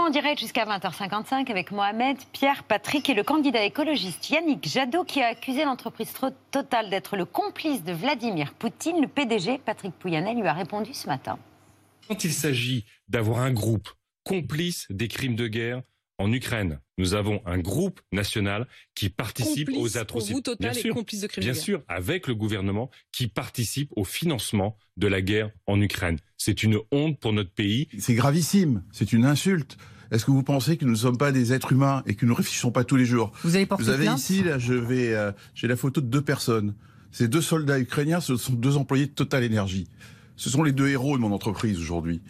en direct jusqu'à 20h55 avec Mohamed, Pierre, Patrick et le candidat écologiste Yannick Jadot qui a accusé l'entreprise Total d'être le complice de Vladimir Poutine. Le PDG, Patrick Pouyanel, lui a répondu ce matin. Quand il s'agit d'avoir un groupe complice des crimes de guerre en Ukraine, nous avons un groupe national qui participe aux atrocités. Vous, Total, bien sûr, complice de crimes bien sûr, avec le gouvernement qui participe au financement de la guerre en Ukraine. C'est une honte pour notre pays. C'est gravissime. C'est une insulte. Est-ce que vous pensez que nous ne sommes pas des êtres humains et que nous ne réfléchissons pas tous les jours Vous avez porté Vous avez ici, là, je vais, euh, j'ai la photo de deux personnes. Ces deux soldats ukrainiens, ce sont deux employés de Total Energy. Ce sont les deux héros de mon entreprise aujourd'hui.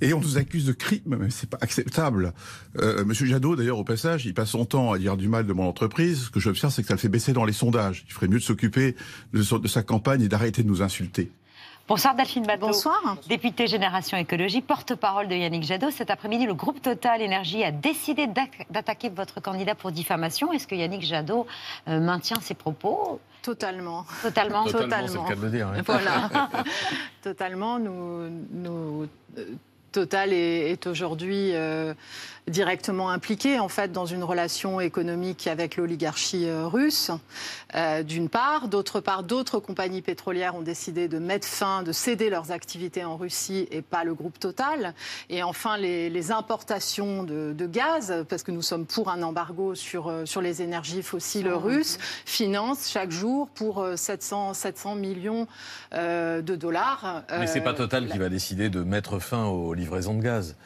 Et on nous accuse de crime, mais c'est pas acceptable. Euh, Monsieur Jadot, d'ailleurs, au passage, il passe son temps à dire du mal de mon entreprise. Ce que j'observe, c'est que ça le fait baisser dans les sondages. Il ferait mieux de s'occuper de, de sa campagne et d'arrêter de nous insulter. Bonsoir Delphine Bateau. Bonsoir. Députée Génération Écologie, porte-parole de Yannick Jadot. Cet après-midi, le groupe Total Énergie a décidé d'attaquer votre candidat pour diffamation. Est-ce que Yannick Jadot euh, maintient ses propos? Totalement. Totalement. Totalement. C'est le cas de le dire. hein. Voilà. Totalement. Nous, nous, Total est, est aujourd'hui euh, directement impliqué en fait dans une relation économique avec l'oligarchie euh, russe, euh, d'une part. D'autre part, d'autres compagnies pétrolières ont décidé de mettre fin, de céder leurs activités en Russie et pas le groupe Total. Et enfin, les, les importations de, de, gaz, parce que nous sommes pour un embargo sur, euh, sur les énergies fossiles russes, financent chaque jour pour 700, 700 millions euh, de dollars. Mais c'est pas Total qui va décider de mettre fin aux livraisons de gaz.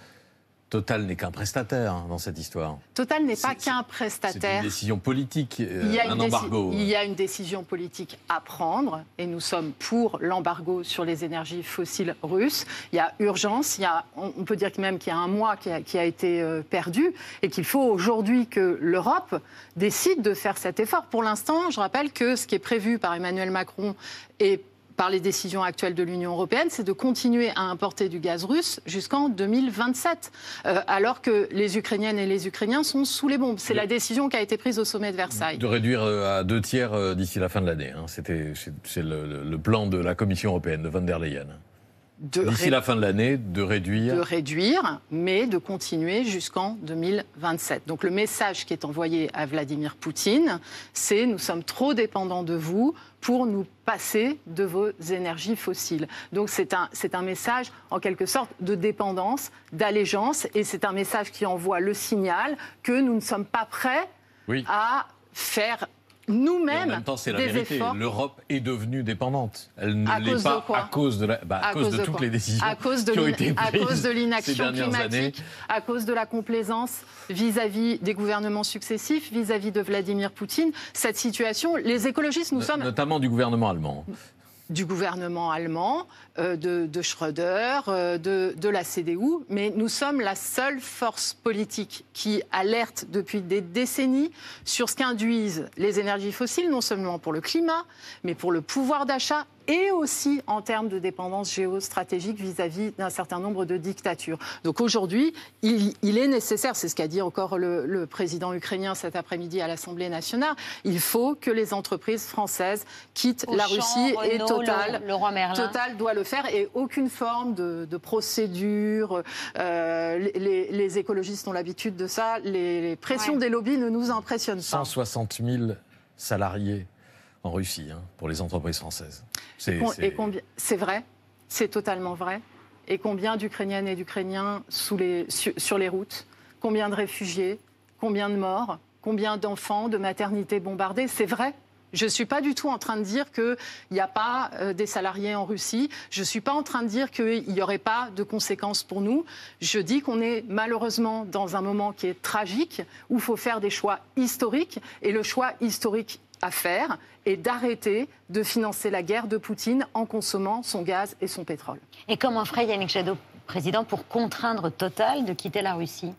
Total n'est qu'un prestataire hein, dans cette histoire. Total n'est pas C'est- qu'un C'est prestataire. une décision politique, euh, Il y, a un une déci- embargo. il y a une décision politique à prendre et nous sommes pour l'embargo sur les énergies fossiles russes. Il y a urgence, il y a, on peut dire même qu'il y a un mois qui a, qui a été euh, perdu et qu'il faut aujourd'hui que l'Europe décide de faire cet effort. Pour l'instant, je rappelle que ce qui est prévu par Emmanuel Macron et par les décisions actuelles de l'Union européenne, c'est de continuer à importer du gaz russe jusqu'en 2027, euh, alors que les Ukrainiennes et les Ukrainiens sont sous les bombes. C'est la décision qui a été prise au sommet de Versailles. De réduire euh, à deux tiers euh, d'ici la fin de l'année. hein. C'était, c'est- le- le plan de la Commission européenne, de von der Leyen. D'ici ré- la fin de l'année, de réduire. de réduire, mais de continuer jusqu'en 2027. Donc le message qui est envoyé à Vladimir Poutine, c'est nous sommes trop dépendants de vous pour nous passer de vos énergies fossiles. Donc c'est un, c'est un message en quelque sorte de dépendance, d'allégeance, et c'est un message qui envoie le signal que nous ne sommes pas prêts Oui. à faire Et en nous-mêmes même temps, c'est la vérité. L'Europe est devenue dépendante. Elle ne À l'est pas à cause de, la, bah, à cause de toutes les décisions à cause de qui ont été à prises cause de l'inaction climatique, années. à cause de la complaisance vis-à-vis des gouvernements successifs, vis-à-vis de Vladimir Poutine. Cette situation, les écologistes, nous No- sommes Notamment du gouvernement allemand. Du gouvernement allemand, euh, de, de Schröder, euh, de la CDU, mais nous sommes la seule force politique qui alerte depuis des décennies sur ce qu'induisent les énergies fossiles, non seulement pour le climat, mais pour le pouvoir d'achat et aussi en termes de dépendance géostratégique vis-à-vis d'un certain nombre de dictatures. Donc aujourd'hui, il, il est nécessaire, c'est ce qu'a dit encore le, le président ukrainien cet après-midi à l'Assemblée nationale, il faut que les entreprises françaises quittent la Russie et Total. le- le roi Merlin. Total doit le faire et aucune forme de, de procédure. euh, les, les- les écologistes ont l'habitude de ça. Les, les pressions Ouais. des lobbies ne nous impressionnent pas. 160 000 salariés en Russie hein, pour les entreprises françaises. C'est, vrai, c'est totalement vrai. Et combien d'Ukrainiennes et d'Ukrainiens les- sur, sur les routes Combien de réfugiés Combien de morts Combien d'enfants, de maternités bombardées C'est vrai. Je ne suis pas du tout en train de dire qu'il n'y a pas euh, des salariés en Russie. Je ne suis pas en train de dire qu'il n'y aurait pas de conséquences pour nous. Je dis qu'on est malheureusement dans un moment qui est tragique, où il faut faire des choix historiques. Et le choix historique à faire est d'arrêter de financer la guerre de Poutine en consommant son gaz et son pétrole. Et comment ferait Yannick Jadot, président, pour contraindre Total de quitter la Russie?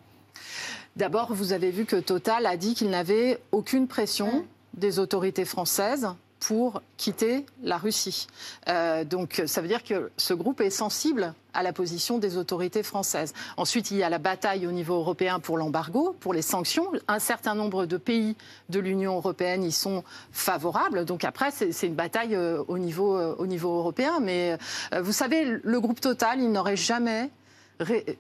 D'abord, vous avez vu que Total a dit qu'il n'avait aucune pression des autorités françaises pour quitter la Russie. Euh, donc ça veut dire que ce groupe est sensible à la position des autorités françaises. Ensuite, il y a la bataille au niveau européen pour l'embargo, pour les sanctions. Un certain nombre de pays de l'Union européenne y sont favorables. Donc après, c'est une bataille euh, au niveau, euh, au niveau européen. Mais vous savez, le groupe Total, il n'aurait jamais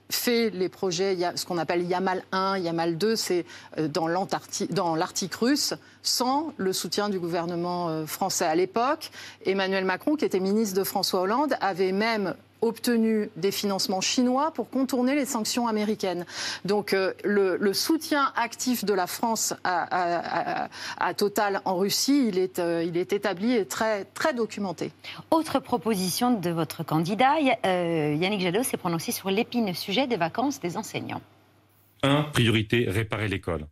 fait les projets, ce qu'on appelle Yamal 1, Yamal 2, c'est dans l'Arctique russe, sans le soutien du gouvernement français à l'époque. Emmanuel Macron, qui était ministre de François Hollande, avait même obtenu des financements chinois pour contourner les sanctions américaines. Donc euh, le, soutien actif de la France à, Total en Russie, il est, euh, il est établi et très, très documenté. Autre proposition de votre candidat, euh, Yannick Jadot s'est prononcé sur l'épine sujet des vacances des enseignants. Un, priorité, réparer l'école.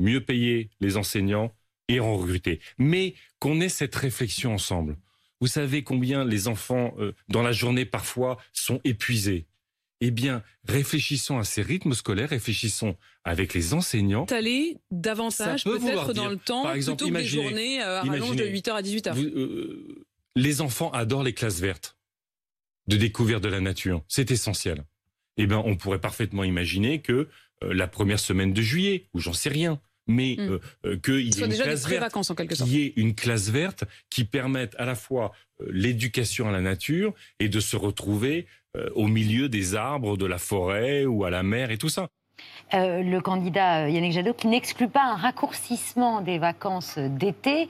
Mieux payer les enseignants et en recruter. Mais qu'on ait cette réflexion ensemble. Vous savez combien les enfants, euh, dans la journée, parfois, sont épuisés? Eh bien, réfléchissons à ces rythmes scolaires, réfléchissons avec les enseignants. Aller davantage peut-être dans le temps, par exemple, plutôt que les journées euh, de 8h à 18h. Euh, les enfants adorent les classes vertes de découverte de la nature. C'est essentiel. Eh bien, on pourrait parfaitement imaginer que la première semaine de juillet, ou j'en sais rien, mais mm. euh, euh, qu'il y ait une classe verte, en quelque sorte. y ait une classe verte qui permette à la fois euh, l'éducation à la nature et de se retrouver au milieu des arbres, de la forêt ou à la mer et tout ça. le candidat Yannick Jadot qui n'exclut pas un raccourcissement des vacances d'été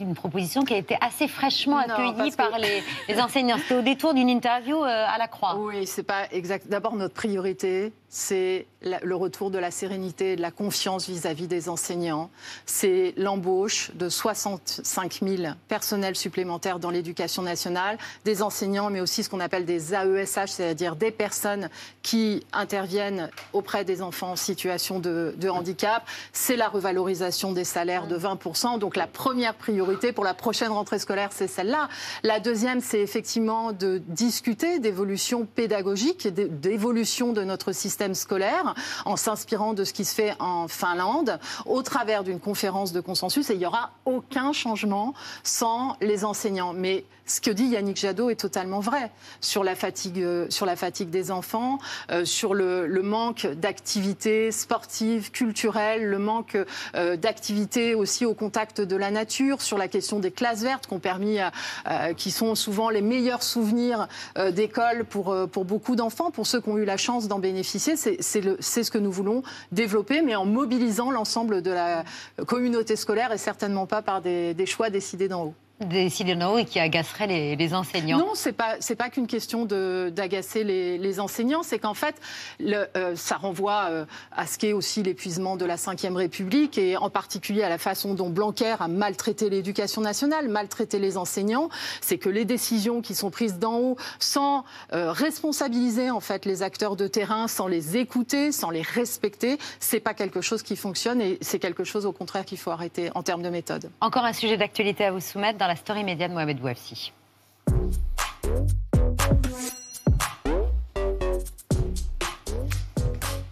une proposition qui a été assez fraîchement accueillie par les, enseignants. C'était au détour d'une interview euh, à la Croix. Oui, c'est pas exact. D'abord, notre priorité, c'est le retour de la sérénité et de la confiance vis-à-vis des enseignants. C'est l'embauche de 65 000 personnels supplémentaires dans l'éducation nationale, des enseignants, mais aussi ce qu'on appelle des AESH, c'est-à-dire des personnes qui interviennent auprès des enfants en situation de, de handicap. C'est la revalorisation des salaires de 20% Donc la première priorité pour la prochaine rentrée scolaire, c'est celle-là. La deuxième, c'est effectivement de discuter d'évolution pédagogique, d'évolution de notre système scolaire, en s'inspirant de ce qui se fait en Finlande, au travers d'une conférence de consensus. Et il n'y aura aucun changement sans les enseignants. Mais ce que dit Yannick Jadot est totalement vrai sur la fatigue, euh, sur la fatigue des enfants, euh, sur le, manque d'activités sportives, culturelles, le manque euh, d'activités aussi au contact de la nature, sur la question des classes vertes qui permis, qui sont souvent les meilleurs souvenirs d'école pour, pour beaucoup d'enfants, pour ceux qui ont eu la chance d'en bénéficier. C'est ce que nous voulons développer, mais en mobilisant l'ensemble de la communauté scolaire et certainement pas par des choix décidés d'en haut décidé et qui agacerait les, enseignants Non, c'est pas c'est pas qu'une question d'agacer les, enseignants, c'est qu'en fait le, euh, ça renvoie euh, à ce qu'est aussi l'épuisement de la Ve République et en particulier à la façon dont Blanquer a maltraité l'éducation nationale, maltraité les enseignants. C'est que les décisions qui sont prises d'en haut sans euh, responsabiliser en fait les acteurs de terrain, sans les écouter, sans les respecter, c'est pas quelque chose qui fonctionne et c'est quelque chose au contraire qu'il faut arrêter en termes de méthode. Encore un sujet d'actualité à vous soumettre la story média de Mohamed Bouafsi.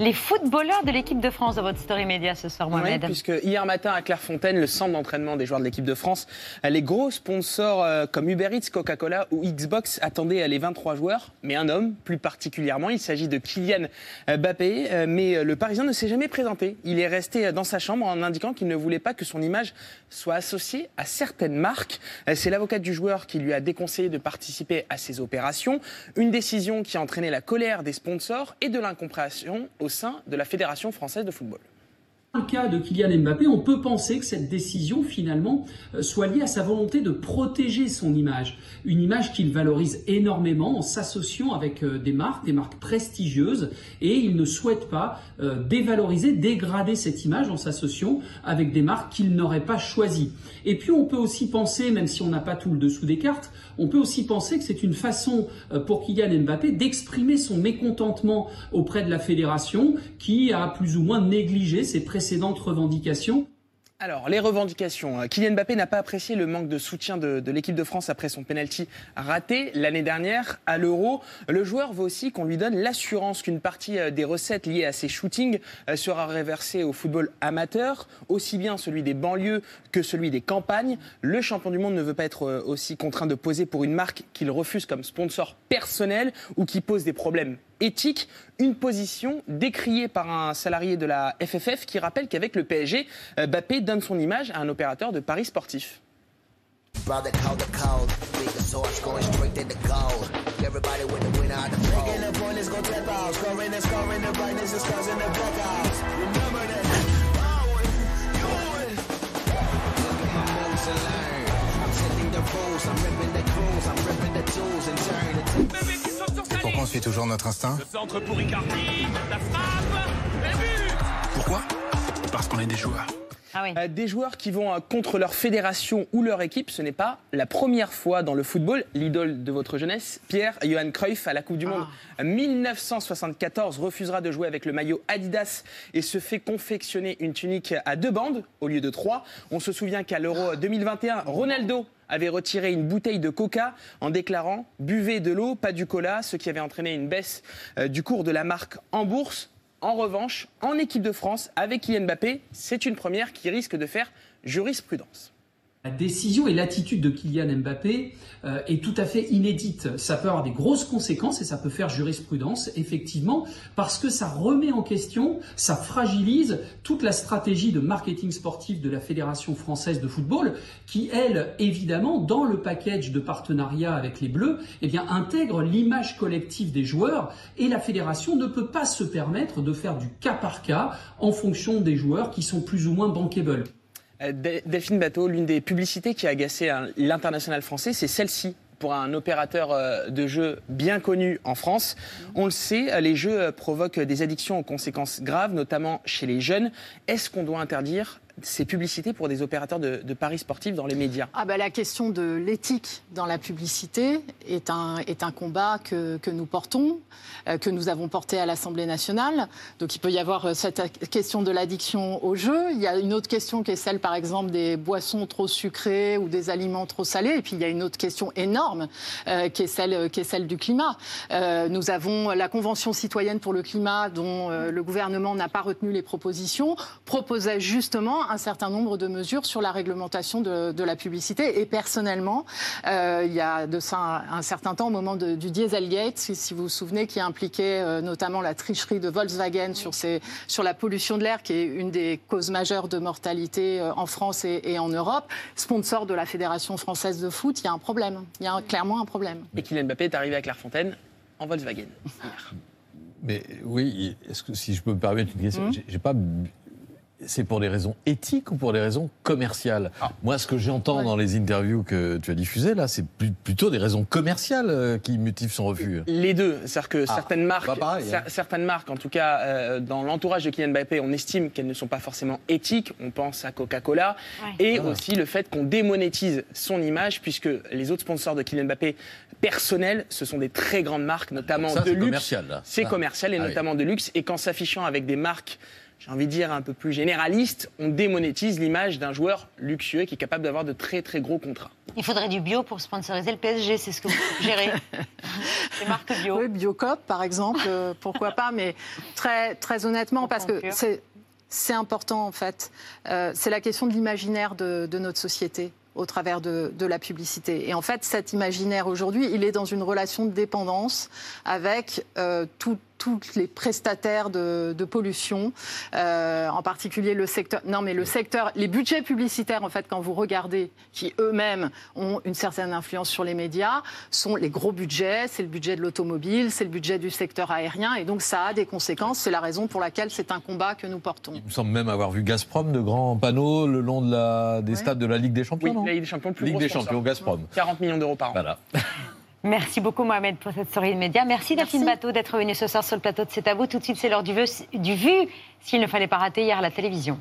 Les footballeurs de l'équipe de France dans votre story média ce soir, Mohamed. Oui, puisque hier matin à Clairefontaine, le centre d'entraînement des joueurs de l'équipe de France, les gros sponsors euh, comme Uber Eats, Coca-Cola ou Xbox attendaient les 23 joueurs, mais un homme plus particulièrement. Il s'agit de Kylian euh, Mbappé, euh, mais le Parisien ne s'est jamais présenté. Il est resté dans sa chambre en indiquant qu'il ne voulait pas que son image soit associée à certaines marques. C'est l'avocate du joueur qui lui a déconseillé de participer à ces opérations. Une décision qui a entraîné la colère des sponsors et de l'incompréhension au sein de la Fédération française de football. Dans le cas de Kylian Mbappé, on peut penser que cette décision finalement euh, soit liée à sa volonté de protéger son image, une image qu'il valorise énormément en s'associant avec euh, des marques, des marques prestigieuses, et il ne souhaite pas euh, dévaloriser, dégrader cette image en s'associant avec des marques qu'il n'aurait pas choisies. Et puis on peut aussi penser, même si on n'a pas tout le dessous des cartes, on peut aussi penser que c'est une façon pour Kylian Mbappé d'exprimer son mécontentement auprès de la fédération qui a plus ou moins négligé ses précédentes précédentes revendications alors, les revendications. Euh, Kylian Mbappé n'a pas apprécié le manque de soutien de, l'équipe de France après son penalty raté l'année dernière à l'Euro. Le joueur veut aussi qu'on lui donne l'assurance qu'une partie euh, des recettes liées à ses shootings euh, sera réversée au football amateur, aussi bien celui des banlieues que celui des campagnes. Le champion du monde ne veut pas être aussi contraint de poser pour une marque qu'il refuse comme sponsor personnel ou qui pose des problèmes éthique, une position décriée par un salarié de la FFF qui rappelle qu'avec le PSG, euh, Bappé donne son image à un opérateur de paris sportif. Pourquoi on suit toujours notre instinct Le centre pour Ricardi, la frappe, Pourquoi? Parce qu'on est des joueurs. Ah euh, des joueurs qui vont euh, contre leur fédération ou leur équipe, ce n'est pas la première fois dans le football. L'idole de votre jeunesse, Pierre Johan Cruyff, à la Coupe du Monde 1974, ah. refusera de jouer avec le maillot Adidas et se fait confectionner une tunique à deux bandes au lieu de trois. On se souvient qu'à l'Euro 2021, Ronaldo avait retiré une bouteille de coca en déclarant Buvez de l'eau, pas du cola, ce qui avait entraîné une baisse euh, du cours de la marque en bourse. En revanche, en équipe de France, avec Kylian Mbappé, c'est une première qui risque de faire jurisprudence. La décision et l'attitude de Kylian Mbappé euh, est tout à fait inédite. Ça peut avoir des grosses conséquences et ça peut faire jurisprudence, effectivement, parce que ça remet en question, ça fragilise toute la stratégie de marketing sportif de la Fédération française de football, qui, elle, évidemment, dans le package de partenariat avec les Bleus, eh bien, intègre l'image collective des joueurs et la Fédération ne peut pas se permettre de faire du cas par cas en fonction des joueurs qui sont plus ou moins bankable. Euh, Delphine Bateau, l'une des publicités qui a agacé hein, l'international français, c'est celle-ci pour un opérateur euh, de jeux bien connu en France. On le sait, les jeux euh, provoquent des addictions aux conséquences graves, notamment chez les jeunes. Est-ce qu'on doit interdire ces publicités pour des opérateurs de, paris sportifs dans les médias ah bah, La question de l'éthique dans la publicité est un, est un combat que, que nous portons, euh, que nous avons porté à l'Assemblée nationale. Donc il peut y avoir euh, cette question de l'addiction au jeu. Il y a une autre question qui est celle, par exemple, des boissons trop sucrées ou des aliments trop salés. Et puis il y a une autre question énorme euh, qui, est celle, qui est celle du climat. nous avons la Convention citoyenne pour le climat dont le gouvernement n'a pas retenu les propositions, proposait justement un certain nombre de mesures sur la réglementation de, la publicité. Et personnellement, euh, il y a de ça un, certain temps, au moment du Dieselgate, si, si, vous vous souvenez, qui impliquait euh, notamment la tricherie de Volkswagen sur, sur la pollution de l'air, qui est une des causes majeures de mortalité euh, en France et, en Europe, sponsor de la Fédération française de foot, il y a un problème. Il y a clairement un problème. Et Kylian Mbappé est arrivé à Clairefontaine en Volkswagen. Mais oui, est-ce que si je peux me permettre une question, mmh. j'ai pas c'est pour des raisons éthiques ou pour des raisons commerciales ah. Moi, ce que j'entends dans les interviews que tu as diffusées, là, c'est plutôt des raisons commerciales euh, qui motivent son refus. Les deux. C'est-à-dire que ah, certaines marques, hein. certaines marques, en tout cas, euh, dans l'entourage de Kylian Mbappé, on estime qu'elles ne sont pas forcément éthiques. On pense à Coca-Cola. Et ah. aussi le fait qu'on démonétise son image, puisque les autres sponsors de Kylian Mbappé personnels, ce sont des très grandes marques, notamment de luxe. C'est commercial et notamment de luxe. Et qu'en s'affichant avec des marques j'ai envie de dire, un peu plus généraliste, on démonétise l'image d'un joueur luxueux qui est capable d'avoir de très très gros contrats. Il faudrait du bio pour sponsoriser le PSG, c'est ce que vous suggérez. C'est marque bio. Oui, Biocop par exemple, euh, pourquoi pas, mais très, très honnêtement, parce que c'est. C'est important en fait. Euh, c'est la question de l'imaginaire de, notre société au travers de, la publicité. Et en fait, cet imaginaire aujourd'hui, il est dans une relation de dépendance avec euh, tout, tous les prestataires de, pollution, euh, en particulier le secteur. Non, mais le secteur, les budgets publicitaires, en fait, quand vous regardez, qui eux-mêmes ont une certaine influence sur les médias, sont les gros budgets. C'est le budget de l'automobile, c'est le budget du secteur aérien, et donc ça a des conséquences. C'est la raison pour laquelle c'est un combat que nous portons. Il me semble même avoir vu Gazprom de grands panneaux le long de la, des stades de la Ligue des Champions. Oui, la Ligue des Champions, plus Ligue des Champions, Gazprom. 40 millions d'euros par an. Voilà. Merci beaucoup Mohamed pour cette story de médias. Merci, Delphine Bateau d'être venue ce soir sur le plateau de C'est à vous. Tout de suite, c'est l'heure du, du vu, s'il ne fallait pas rater hier à la télévision.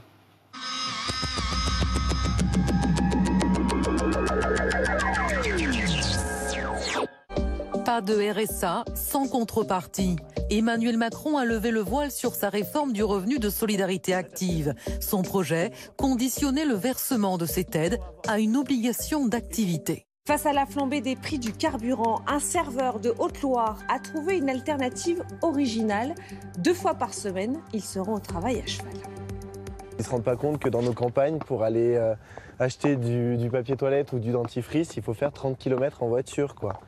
Pas de RSA sans contrepartie. Emmanuel Macron a levé le voile sur sa réforme du revenu de solidarité active. Son projet, conditionner le versement de cette aide à une obligation d'activité. Face à la flambée des prix du carburant, un serveur de Haute-Loire a trouvé une alternative originale. Deux fois par semaine, ils seront au travail à cheval. Ils ne se rendent pas compte que dans nos campagnes, pour aller euh, acheter du, papier toilette ou du dentifrice, il faut faire 30 km en voiture. Quoi.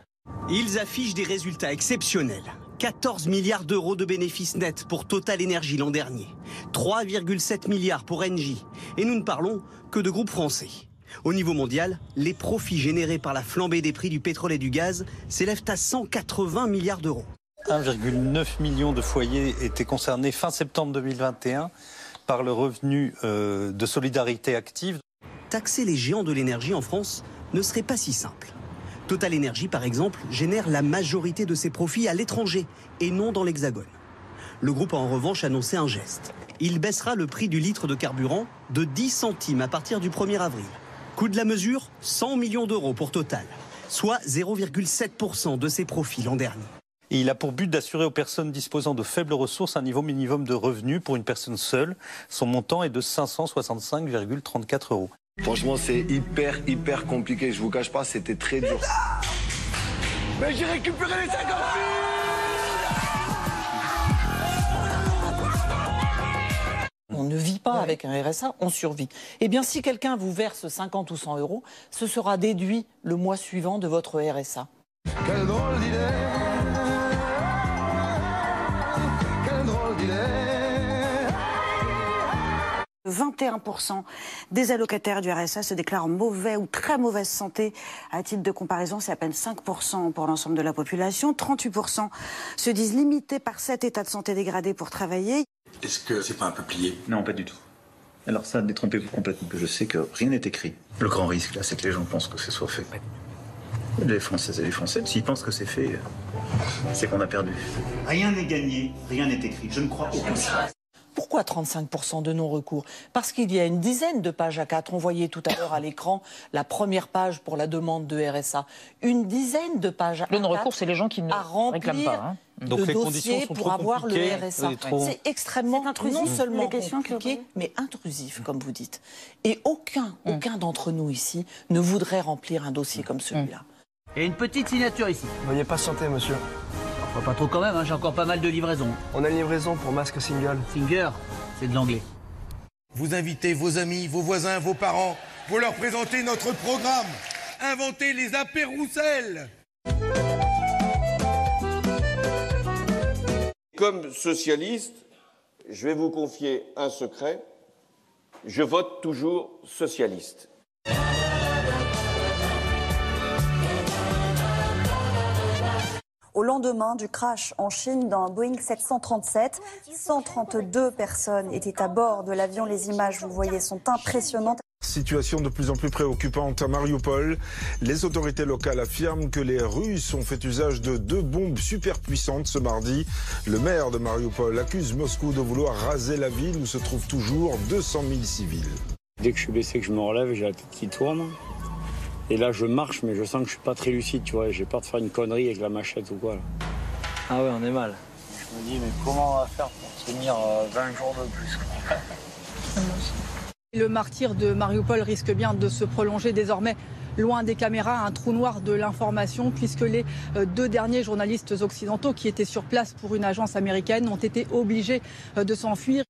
Ils affichent des résultats exceptionnels. 14 milliards d'euros de bénéfices nets pour Total Energy l'an dernier, 3,7 milliards pour Engie. Et nous ne parlons que de groupes français. Au niveau mondial, les profits générés par la flambée des prix du pétrole et du gaz s'élèvent à 180 milliards d'euros. 1,9 million de foyers étaient concernés fin septembre 2021 par le revenu euh, de solidarité active. Taxer les géants de l'énergie en France ne serait pas si simple. Total Energy, par exemple, génère la majorité de ses profits à l'étranger et non dans l'Hexagone. Le groupe a en revanche annoncé un geste. Il baissera le prix du litre de carburant de 10 centimes à partir du 1er avril. Coût de la mesure 100 millions d'euros pour Total, soit 0,7% de ses profits l'an dernier. il a pour but d'assurer aux personnes disposant de faibles ressources un niveau minimum de revenus pour une personne seule. Son montant est de 565,34 euros. Franchement, c'est hyper, hyper compliqué. Je vous cache pas, c'était très dur. Mais j'ai récupéré les 50 000 On ne vit pas avec un RSA, on survit. Eh bien, si quelqu'un vous verse 50 ou 100 euros, ce sera déduit le mois suivant de votre RSA. Quelle drôle d'idée 21% des allocataires du RSA se déclarent en mauvais ou très mauvaise santé. À titre de comparaison, c'est à peine 5% pour l'ensemble de la population. 38% se disent limités par cet état de santé dégradé pour travailler. Est-ce que c'est pas un peu plié? Non, pas du tout. Alors ça, détrompez-vous complètement. Je sais que rien n'est écrit. Le grand risque, là, c'est que les gens pensent que ce soit fait. Les Françaises et les Français, s'ils pensent que c'est fait, c'est qu'on a perdu. Rien n'est gagné, rien n'est écrit. Je ne crois aucun. Pourquoi 35% de non-recours? Parce qu'il y a une dizaine de pages à 4. On voyait tout à l'heure à l'écran la première page pour la demande de RSA. Une dizaine de pages à 4. Le non-recours, c'est les gens qui ne réclament pas. Hein. Donc de les dossiers pour avoir le RSA. C'est extrêmement non seulement compliqué, mais intrusif, comme vous dites. Et aucun, mm. aucun d'entre nous ici ne voudrait remplir un dossier comme celui-là. Et une petite signature ici. Veuillez patienter, monsieur. Pas trop quand même, hein, j'ai encore pas mal de livraisons. On a une livraison pour masque single. Singer, c'est de l'anglais. Vous invitez vos amis, vos voisins, vos parents. Vous leur présentez notre programme. Inventez les apéroussels. Comme socialiste, je vais vous confier un secret. Je vote toujours socialiste. Au lendemain du crash en Chine d'un Boeing 737, 132 personnes étaient à bord de l'avion. Les images, vous voyez, sont impressionnantes. Situation de plus en plus préoccupante à Mariupol. Les autorités locales affirment que les Russes ont fait usage de deux bombes superpuissantes ce mardi. Le maire de Mariupol accuse Moscou de vouloir raser la ville où se trouvent toujours 200 000 civils. Dès que je suis blessé, que je me relève, j'ai la tête qui tourne. Et là, je marche, mais je sens que je suis pas très lucide, tu vois. J'ai peur de faire une connerie avec la machette ou quoi. Ah ouais, on est mal. Je me dis, mais comment on va faire pour tenir 20 euh, jours de plus Le martyr de Mariupol risque bien de se prolonger désormais loin des caméras, un trou noir de l'information, puisque les euh, deux derniers journalistes occidentaux qui étaient sur place pour une agence américaine ont été obligés euh, de s'enfuir.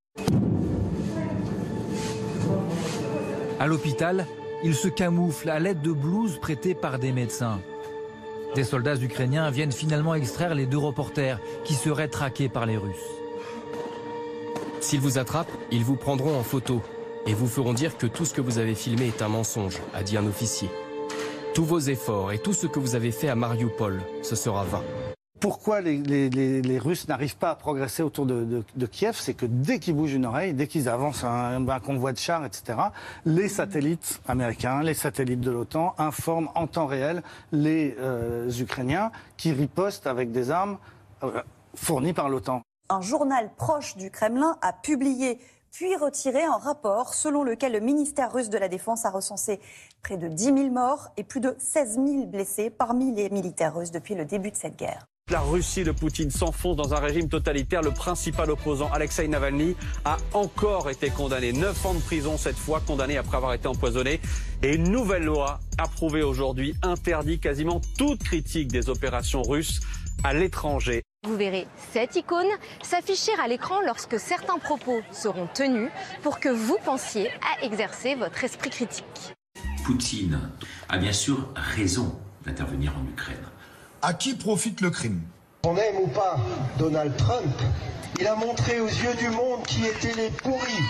À l'hôpital, il se camoufle à l'aide de blouses prêtées par des médecins. Des soldats ukrainiens viennent finalement extraire les deux reporters qui seraient traqués par les Russes. S'ils vous attrapent, ils vous prendront en photo et vous feront dire que tout ce que vous avez filmé est un mensonge, a dit un officier. Tous vos efforts et tout ce que vous avez fait à Mariupol, ce sera vain pourquoi les, Russes n'arrivent pas à progresser autour de, Kiev, c'est que dès qu'ils bougent une oreille, dès qu'ils avancent un, convoi de chars, etc., les satellites américains, les satellites de l'OTAN informent en temps réel les euh, Ukrainiens qui ripostent avec des armes euh, fournies par l'OTAN. Un journal proche du Kremlin a publié puis retiré un rapport selon lequel le ministère russe de la Défense a recensé près de 10 000 morts et plus de 16 000 blessés parmi les militaires russes depuis le début de cette guerre. La Russie de Poutine s'enfonce dans un régime totalitaire. Le principal opposant, Alexei Navalny, a encore été condamné. Neuf ans de prison cette fois, condamné après avoir été empoisonné. Et une nouvelle loi, approuvée aujourd'hui, interdit quasiment toute critique des opérations russes à l'étranger. Vous verrez cette icône s'afficher à l'écran lorsque certains propos seront tenus pour que vous pensiez à exercer votre esprit critique. Poutine a bien sûr raison d'intervenir en Ukraine. À qui profite le crime? On aime ou pas Donald Trump, il a montré aux yeux du monde qui étaient les pourris.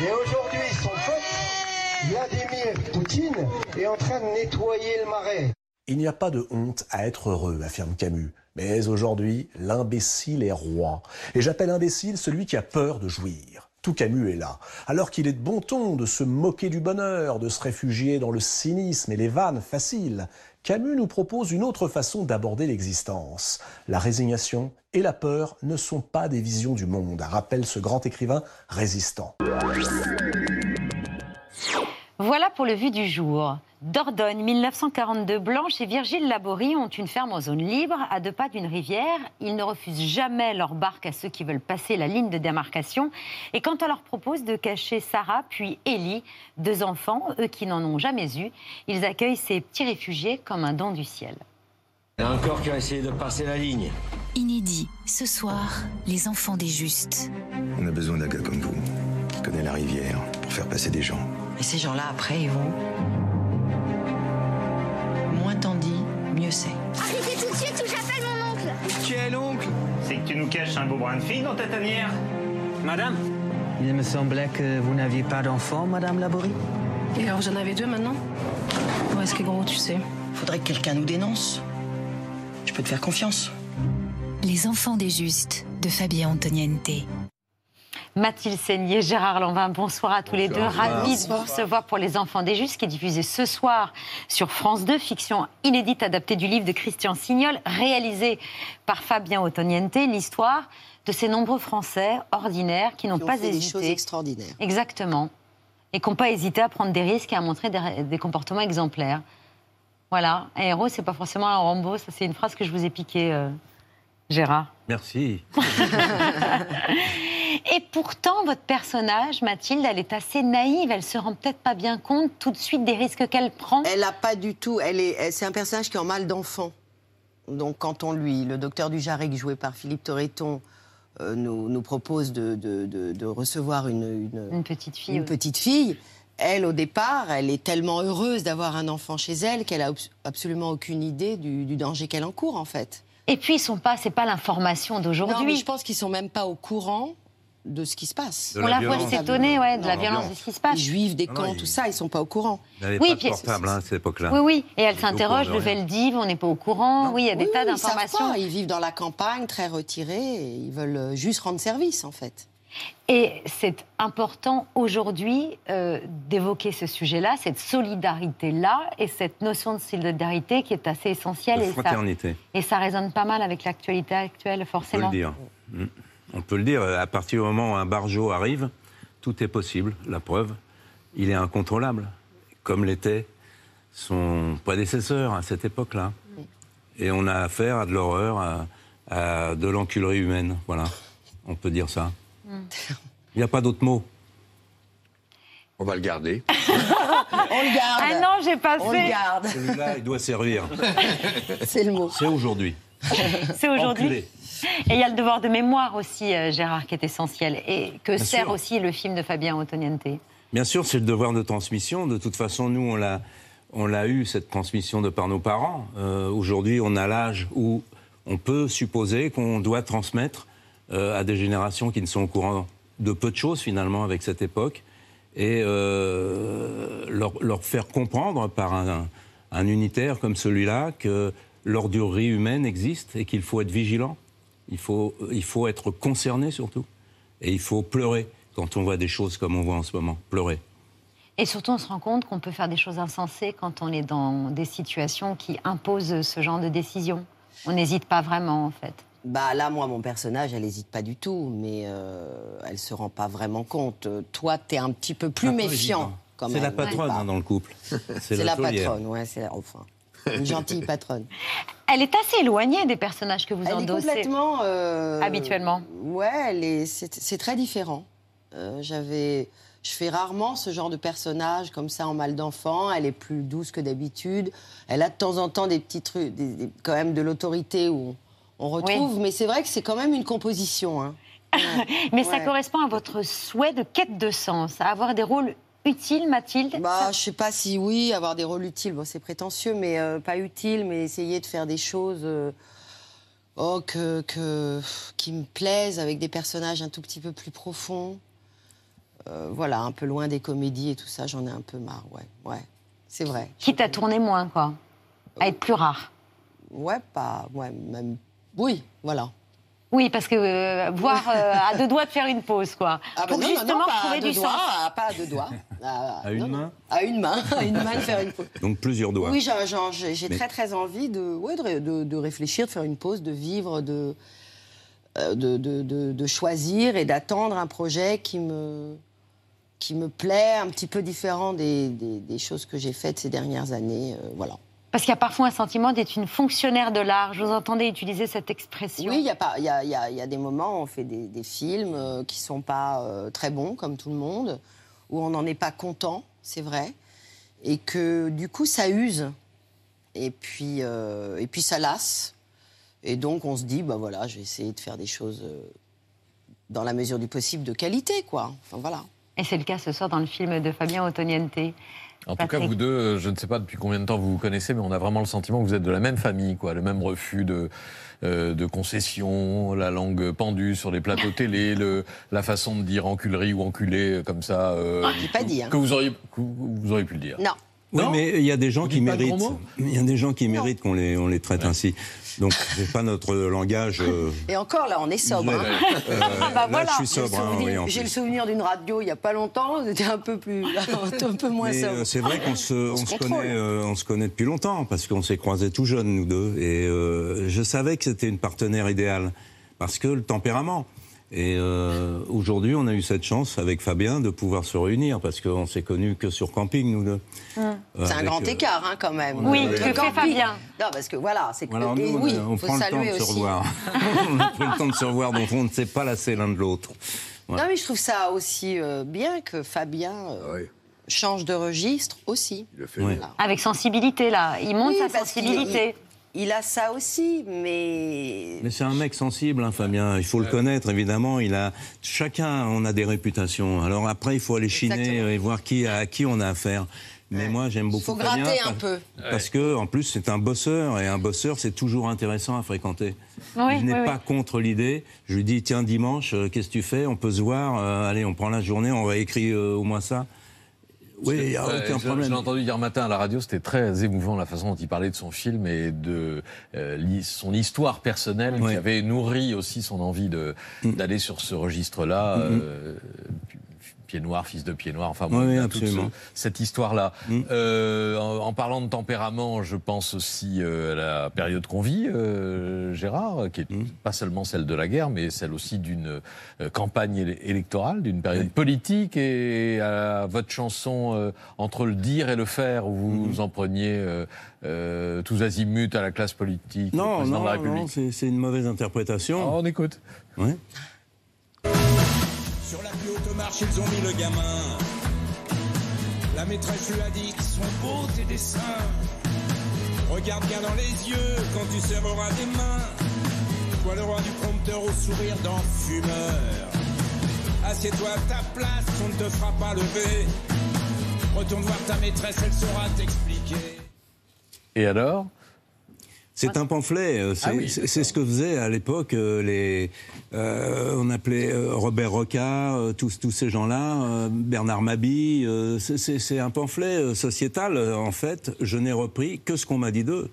Et aujourd'hui, son pote, Vladimir Poutine, est en train de nettoyer le marais. Il n'y a pas de honte à être heureux, affirme Camus. Mais aujourd'hui, l'imbécile est roi. Et j'appelle imbécile celui qui a peur de jouir. Tout Camus est là. Alors qu'il est de bon ton de se moquer du bonheur, de se réfugier dans le cynisme et les vannes faciles, Camus nous propose une autre façon d'aborder l'existence. La résignation et la peur ne sont pas des visions du monde, rappelle ce grand écrivain résistant. Voilà pour le vu du jour. Dordogne, 1942, Blanche et Virgile Laborie ont une ferme en zone libre, à deux pas d'une rivière. Ils ne refusent jamais leur barque à ceux qui veulent passer la ligne de démarcation. Et quand on leur propose de cacher Sarah puis Ellie, deux enfants, eux qui n'en ont jamais eu, ils accueillent ces petits réfugiés comme un don du ciel. Il y a un corps qui a essayé de passer la ligne. Inédit, ce soir, les enfants des justes. On a besoin d'un gars comme vous, qui connaît la rivière, pour faire passer des gens. Et ces gens-là, après, ils vont moins t'en dis, mieux c'est. Arrêtez tout de suite ou j'appelle mon oncle Qui est l'oncle C'est que tu nous caches un beau brin de fille dans ta tanière. Madame Il me semblait que vous n'aviez pas d'enfant, Madame Laborie. Et alors vous en avez deux maintenant? Où est-ce que gros, tu sais? Faudrait que quelqu'un nous dénonce. Je peux te faire confiance. Les enfants des justes de Fabien Antoniente. Mathilde Seigné, Gérard Lanvin, bonsoir à tous les deux. Ravi de vous recevoir pour Les Enfants des Justes, qui est diffusé ce soir sur France 2, fiction inédite adaptée du livre de Christian Signol, réalisé par Fabien Ottoniente, l'histoire de ces nombreux Français ordinaires qui n'ont pas fait hésité. Des choses extraordinaires. Exactement. Et qui n'ont pas hésité à prendre des risques et à montrer des, des comportements exemplaires. Voilà. Un héros, c'est pas forcément un Rambo. Ça, c'est une phrase que je vous ai piquée, euh, Gérard. Merci. Et pourtant, votre personnage, Mathilde, elle est assez naïve. Elle se rend peut-être pas bien compte tout de suite des risques qu'elle prend. Elle n'a pas du tout. Elle est. C'est un personnage qui est en mal d'enfant. Donc, quand on lui, le docteur Dujarric, joué par Philippe Torreton, euh, nous, nous, propose de, de, de, de recevoir une, une, une, petite fille. Une oui. petite fille. Elle, au départ, elle est tellement heureuse d'avoir un enfant chez elle qu'elle a absolument aucune idée du, du danger qu'elle encourt, en fait. Et puis, ils sont pas, c'est pas l'information d'aujourd'hui. Non, mais je pense qu'ils sont même pas au courant de ce qui se passe. On la, la voit s'étonner, ouais, de non, la violence de ce qui se passe. Les juifs, des camps, non, tout ça, ils sont pas au courant. Il oui, pas de portable hein, à cette époque-là. Oui, oui. Et elle s'interroge, le Veldiv, on n'est pas au courant. Oui, il y a des oui, tas d'informations. Ils, ils vivent dans la campagne, très retirés, et ils veulent juste rendre service, en fait. Et c'est important aujourd'hui euh, d'évoquer ce sujet-là, cette solidarité-là, et cette notion de solidarité qui est assez essentielle. De fraternité. Et ça, et ça résonne pas mal avec l'actualité actuelle, forcément. On peut le dire. Mmh. On peut le dire, à partir du moment où un barjot arrive, tout est possible. La preuve, il est incontrôlable, comme l'était son prédécesseur à cette époque-là. Et on a affaire à de l'horreur, à, à, de l'enculerie humaine. Voilà, on peut dire ça. Il n'y a pas d'autre mot. On va le garder. on le garde. Ah non, j'ai pas on fait. On le garde. Celui-là, il doit servir. C'est le mot. C'est aujourd'hui. C'est aujourd'hui. Et il y a le devoir de mémoire aussi, euh, Gérard, qui est essentiel, et que Bien sert sûr. aussi le film de Fabien Ottoniente. Bien sûr, c'est le devoir de transmission. De toute façon, nous, on l'a, on l'a eu, cette transmission, de par nos parents. Euh, aujourd'hui, on a l'âge où on peut supposer qu'on doit transmettre euh, à des générations qui ne sont au courant de peu de choses, finalement, avec cette époque, et euh, leur, leur, faire comprendre par un, un unitaire comme celui-là que l'ordurerie humaine existe et qu'il faut être vigilant. Il faut, il faut être concerné surtout. Et il faut pleurer quand on voit des choses comme on voit en ce moment. Pleurer. Et surtout, on se rend compte qu'on peut faire des choses insensées quand on est dans des situations qui imposent ce genre de décision. On n'hésite pas vraiment, en fait. Bah là, moi, mon personnage, elle n'hésite pas du tout, mais euh, elle se rend pas vraiment compte. Toi, t'es un petit peu plus méfiant. C'est la patronne hein, dans le couple. C'est la, la patronne, ouais, c'est enfin. Une gentille patronne. Elle est assez éloignée des personnages que vous elle endossez. Est complètement. Euh, habituellement. Ouais, c'est très différent. Euh, J'avais. Je fais rarement ce genre de personnage comme ça en mal d'enfant. Elle est plus douce que d'habitude. Elle a de temps en temps des petits trucs, des, des, quand même de l'autorité où on retrouve. Oui. Mais c'est vrai que c'est quand même une composition. Hein. mais ouais. ça correspond à votre souhait de quête de sens, à avoir des rôles utile, Mathilde Bah, je sais pas si oui, avoir des rôles utiles, bon, c'est prétentieux, mais euh, pas utile, mais essayer de faire des choses euh, oh, que, que, qui me plaisent, avec des personnages un tout petit peu plus profonds. Euh, voilà, un peu loin des comédies et tout ça, j'en ai un peu marre, ouais, ouais, c'est vrai. Qui t'a tourné moins, quoi à être plus rare. Ouais, pas. Ouais, même. Oui, voilà. Oui, parce que euh, voir euh, à deux doigts de faire une pause, quoi. Ah bah Pour non, non, justement non, pas trouver du sens. doigts, à- pas à deux doigts. À, À une non, non. main À une main, à une main de faire une pause. Donc plusieurs doigts. Oui, j'ai- Mais- très très envie de, ouais, de, ré- de- de réfléchir, de faire une pause, de vivre, de, euh, de, de- de- de choisir et d'attendre un projet qui me, qui me plaît, un petit peu différent des, des- des choses que j'ai faites ces dernières années. euh, voilà. Parce qu'il y a parfois un sentiment d'être une fonctionnaire de l'art. Je vous entendais utiliser cette expression. Oui, il y, a pas- y a, y a- y a des moments où on fait des, des films euh, qui sont pas euh, très bons, comme tout le monde, où on n'en est pas content, c'est vrai, et que du coup ça use, et puis, euh, et puis ça lasse. Et donc on se dit, bah voilà, je vais essayer de faire des choses euh, dans la mesure du possible de qualité, quoi. Enfin voilà. Et c'est le cas ce soir dans le film de Fabien Ottoniente. En tout cas, vous deux, euh, je ne sais pas depuis combien de temps vous vous connaissez, mais on a vraiment le sentiment que vous êtes de la même famille, quoi. Le même refus de, euh, de concessions, la langue pendue sur les plateaux télé, le, la façon de dire enculerie ou enculé, euh, comme ça. euh, J'ai pas dit, hein. Que vous auriez, que vous auriez pu le dire. Non. Oui, Non mais il y a des gens qui méritent. Il y a des gens qui méritent qu'on les, on les traite ainsi. Donc, c'est pas notre langage. euh, Et encore là, on est sobre. Hein. Euh, Ah bah là, voilà. je suis J'ai le sobre, hein, souvenir- oui, en J'ai plus. le souvenir d'une radio il y a pas longtemps, c'était un peu plus, un peu moins Mais sobre. euh, c'est vrai qu'on se, on se se contrôle. connaît, euh, on se connaît depuis longtemps parce qu'on s'est croisés tout jeunes nous deux et euh, je savais que c'était une partenaire idéale parce que le tempérament. Et euh, aujourd'hui, on a eu cette chance avec Fabien de pouvoir se réunir parce qu'on s'est connus que sur camping nous deux. C'est un grand euh, écart, hein, quand même. Oui, Le que fait camping. Fabien Non, parce que voilà, c'est que. Alors nous, on, oui, a- on faut prend le temps de se revoir. on pris le temps de se revoir, donc on ne s'est pas lassé l'un de l'autre. Voilà. Non, mais je trouve ça aussi euh, bien que Fabien euh, change de registre aussi. Voilà. Avec sensibilité, là. Il monte Oui, sa sensibilité. Il, il a ça aussi, mais. Mais c'est un mec sensible, hein, Fabien. Il faut le connaître, évidemment. Il a chacun, on a des réputations. Alors après, il faut aller chiner Exactement. et voir qui à qui on a affaire. Mais moi, j'aime beaucoup faut Fabien gratter un parce- peu. Parce que, en plus, c'est un bosseur et un bosseur, c'est toujours intéressant à fréquenter. Oui, je n'ai pas contre l'idée. Je lui dis tiens dimanche, euh, qu'est-ce que tu fais? On peut se voir. euh, allez, on prend la journée, on va écrire euh, au moins ça. Oui, il n'y a Ouais, aucun problème. Je l'ai entendu hier matin à la radio, c'était très émouvant la façon dont il parlait de son film et de euh, son histoire personnelle qui avait nourri aussi son envie Mm. d'aller sur ce registre-là. euh, pi- Pied noir, fils de pied noir, enfin bon, Oui, oui, toute absolument. Mm. ce- cette histoire-là. Euh, en, en parlant de tempérament, je pense aussi euh, à la période qu'on vit, euh, Gérard, qui est Mm. pas seulement celle de la guerre, mais celle aussi d'une campagne éle- électorale, d'une période politique, et à votre chanson Entre le dire et le faire, où vous Mm. vous en preniez tous azimuts à la classe politique, au Non, président non, de la non, République. c'est c'est une mauvaise interprétation. on écoute. Ouais. Sur la plus haute marche, ils ont mis le gamin. La maîtresse lui a dit qu'ils sont beaux tes dessins. Regarde bien dans les yeux quand tu serreras des mains. Toi le roi du prompteur au sourire d'enfumeur. Assieds-toi à ta place, on ne te fera pas lever. Retourne voir ta maîtresse, elle saura t'expliquer. Et alors? C'est un pamphlet. euh, C'est Ah oui, c'est- ce que faisaient à l'époque euh, les. euh, on appelait Robert Roca, euh, tous, tous ces gens-là, euh, Bernard Mabie. euh, c'est- un pamphlet sociétal. En fait, je n'ai repris que ce qu'on m'a dit d'eux.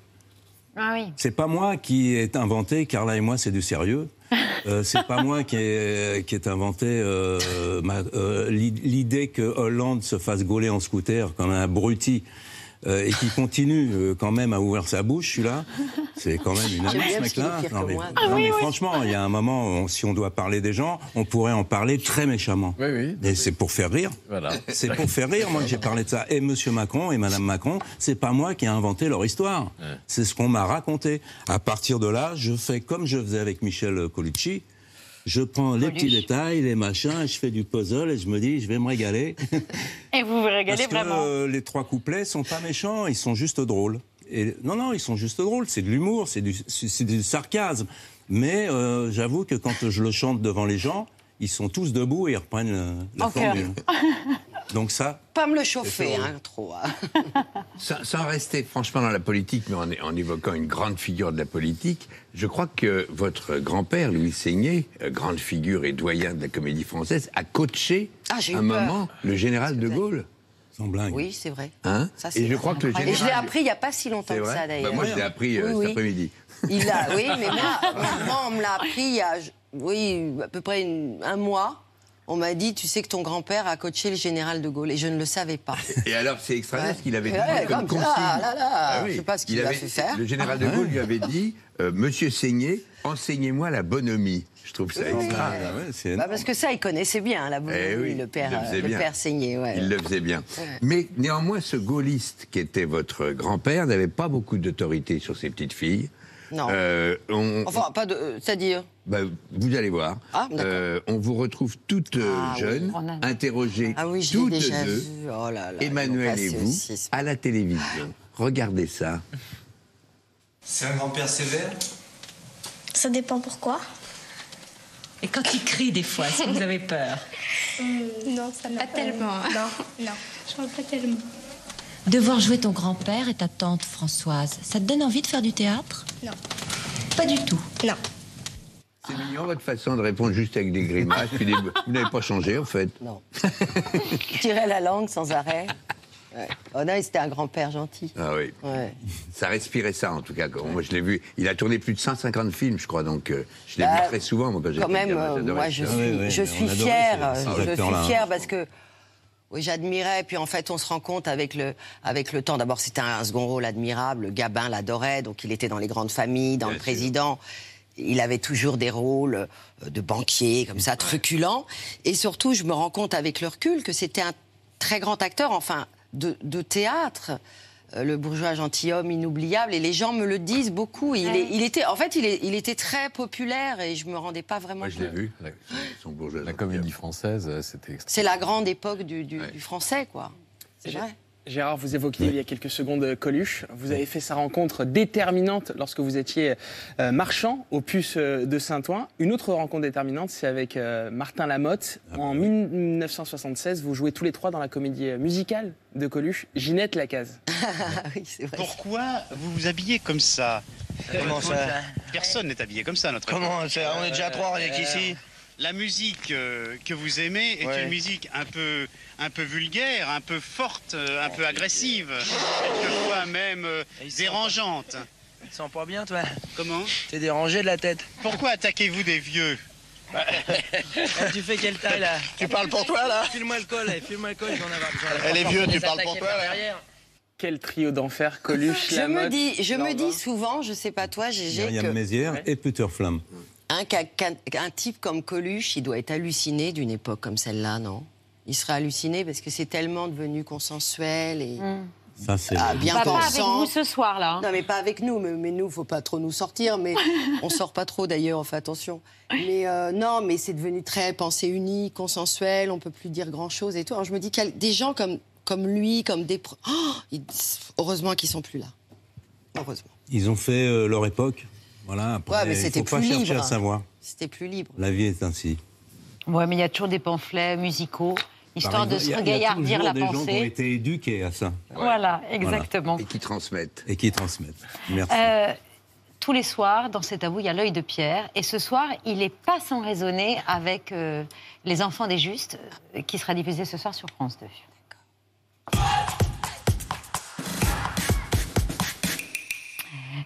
Ah oui. C'est pas moi qui ai inventé, Carla et moi, c'est du sérieux. Euh, c'est pas moi qui ai, qui ai inventé euh, euh, l'idée que Hollande se fasse gauler en scooter comme un abruti. Euh, et qui continue euh, quand même à ouvrir sa bouche, celui-là, c'est quand même une annonce, est mec-là. pire Non, mais, mais franchement, il y a un moment, on- si on doit parler des gens, on pourrait en parler très méchamment. Oui, oui. Et c'est pour faire rire. Voilà. C'est pour faire rire, moi, que j'ai parlé de ça. Et Monsieur Macron et Madame Macron, c'est pas moi qui ai inventé leur histoire. C'est ce qu'on m'a raconté. À partir de là, je fais comme je faisais avec Michel Colucci. Je prends les petits détails, les machins, je fais du puzzle et je me dis, je vais me régaler. Et vous vous régalez Parce que vraiment. euh, les trois couplets sont pas méchants, ils sont juste drôles. Et, non, non, ils sont juste drôles. C'est de l'humour, c'est du, sarcasme. Mais euh, j'avoue que quand je le chante devant les gens, ils sont tous debout et ils reprennent euh, la En formule. Donc ça, Pas me le chauffer, hein, trop. hein. Sans, sans rester franchement dans la politique, mais en, en évoquant une grande figure de la politique, je crois que votre grand-père, Louis Seigné, euh, grande figure et doyen de la comédie française, a coaché Ah, j'ai eu un peur. moment le général de Gaulle. blingue. Oui, c'est vrai. Hein Ça, c'est Et je vrai. crois que le Et je l'ai appris il n'y a pas si longtemps que ça, d'ailleurs. Bah, Moi, je l'ai appris euh, Oui, cet après-midi. Il a, oui, mais moi, moi, on me l'a appris il y a, oui, à peu près une- un mois. On m'a dit, tu sais que ton grand-père a coaché le général de Gaulle, et je ne le savais pas. Et alors, c'est extraordinaire ce qu'il avait dit Ouais, comme comme ça, consigne. là, là, Ah oui. je sais pas ce qu'il a avait- fait faire. Le général de Ah Gaulle lui avait dit euh, Monsieur Seigné, enseignez-moi la bonhomie. Je trouve ça Oui. extraordinaire. Bah, parce que ça, il connaissait bien, la bonhomie, Eh oui, le père, il le père Seigné. Ouais. Il le faisait bien. Ouais. Mais néanmoins, ce gaulliste qui était votre grand-père n'avait pas beaucoup d'autorité sur ses petites filles. Non. Euh, on- Enfin, pas de. euh, C'est-à-dire bah, vous allez voir. Ah, d'accord. Euh, on vous retrouve toutes Ah, jeunes, a- interrogées Ah oui, toutes déjà deux, vu. Oh là là. Emmanuel et vous, aussi. à la télévision. Regardez ça. C'est un grand-père sévère? Ça dépend pourquoi. Et quand il crie des fois, est-ce que vous avez peur? Non, ça n'a pas tellement. Non, non, je pas tellement. De voir jouer ton grand-père et ta tante Françoise, ça te donne envie de faire du théâtre? Non. Pas du tout. Non. C'est mignon votre façon de répondre juste avec des grimaces. puis des- Vous n'avez pas changé en fait. Non. Il tirait la langue sans arrêt. Ouais. Oh non, c'était un grand-père gentil. Ah oui. Ouais. Ça respirait ça en tout cas. Moi je l'ai vu. Il a tourné plus de 150 films, je crois. Donc euh, je l'ai Bah, vu très souvent moi, quand Quand même, euh, moi, je ça. suis, je suis fière. je suis fière parce que oui, j'admirais. Puis en fait, on se rend compte avec le, avec le temps. D'abord, c'était un second rôle admirable. Gabin l'adorait, donc il était dans les grandes familles, dans le président. Il avait toujours des rôles euh, de banquier, comme ça, truculents. Et surtout, je me rends compte avec le recul que c'était un très grand acteur, enfin, de, de théâtre. Euh, Le bourgeois gentilhomme inoubliable, et les gens me le disent beaucoup. Il, est- il était, en fait, il, est- il était très populaire, et je me rendais pas vraiment. Moi je l'ai compte. vu. La, son bourgeois. La comédie française, euh, c'était C'est la grande époque du, du- du français, quoi. C'est vrai. Gérard, vous évoquiez il y a quelques secondes Coluche. Vous avez fait sa rencontre déterminante lorsque vous étiez euh, marchand au puce euh, de Saint-Ouen. Une autre rencontre déterminante, c'est avec euh, Martin Lamotte. en 1976, vous jouez tous les trois dans la comédie euh, musicale de Coluche, Ginette Lacase. Pourquoi vous vous habillez comme ça? Comment ça? Personne n'est habillé comme ça, notre Comment ça? On est déjà trois, rien qu'ici. La musique euh, que vous aimez est Ouais. une musique un peu, un peu vulgaire, un peu forte, euh, un peu agressive, quelquefois même euh, dérangeante. Tu sens pas bien, toi Comment T'es dérangé de la tête. Pourquoi attaquez-vous des vieux tu fais quelle taille, là Tu parles pour toi, là File-moi le col, eh, file-moi le col, j'en ai Elle est vieux, tu parles pour toi, là Quel trio d'enfer, Coluche, Je Lamotte. me dis, je me dis souvent, je sais pas toi, Gégé, Myriam que Mézières et Peter Flamme. Un, type comme Coluche, il doit être halluciné d'une époque comme celle-là, non? Il serait halluciné parce que c'est tellement devenu consensuel et Ça, c'est. ah, bien Pas, pas avec pensant. vous ce soir, là. hein. Non, mais pas avec nous. Mais, mais nous, faut pas trop nous sortir. Mais on sort pas trop d'ailleurs. On fait attention. Mais euh, non, mais c'est devenu très pensée unique, consensuel. On peut plus dire grand chose et tout. Alors je me dis qu'il y a des gens comme comme lui, comme des. Oh, ils- heureusement qu'ils sont plus là. Heureusement. Ils ont fait euh, leur époque. Voilà. Après, Ouais, mais il c'était faut pas plus chercher libre. à savoir. C'était plus libre. La vie est ainsi. Ouais, mais il y a toujours des pamphlets musicaux, histoire Par de exemple, se regaillardir la des gens qui ont pensée. été éduqués à ça. Voilà, exactement. Et qui transmettent. Et qui transmettent. Merci. Euh, tous les soirs, dans cet avou, il y a l'œil de Pierre. Et ce soir, il n'est pas sans raisonner avec euh, Les Enfants des Justes, euh, qui sera diffusé ce soir sur France 2.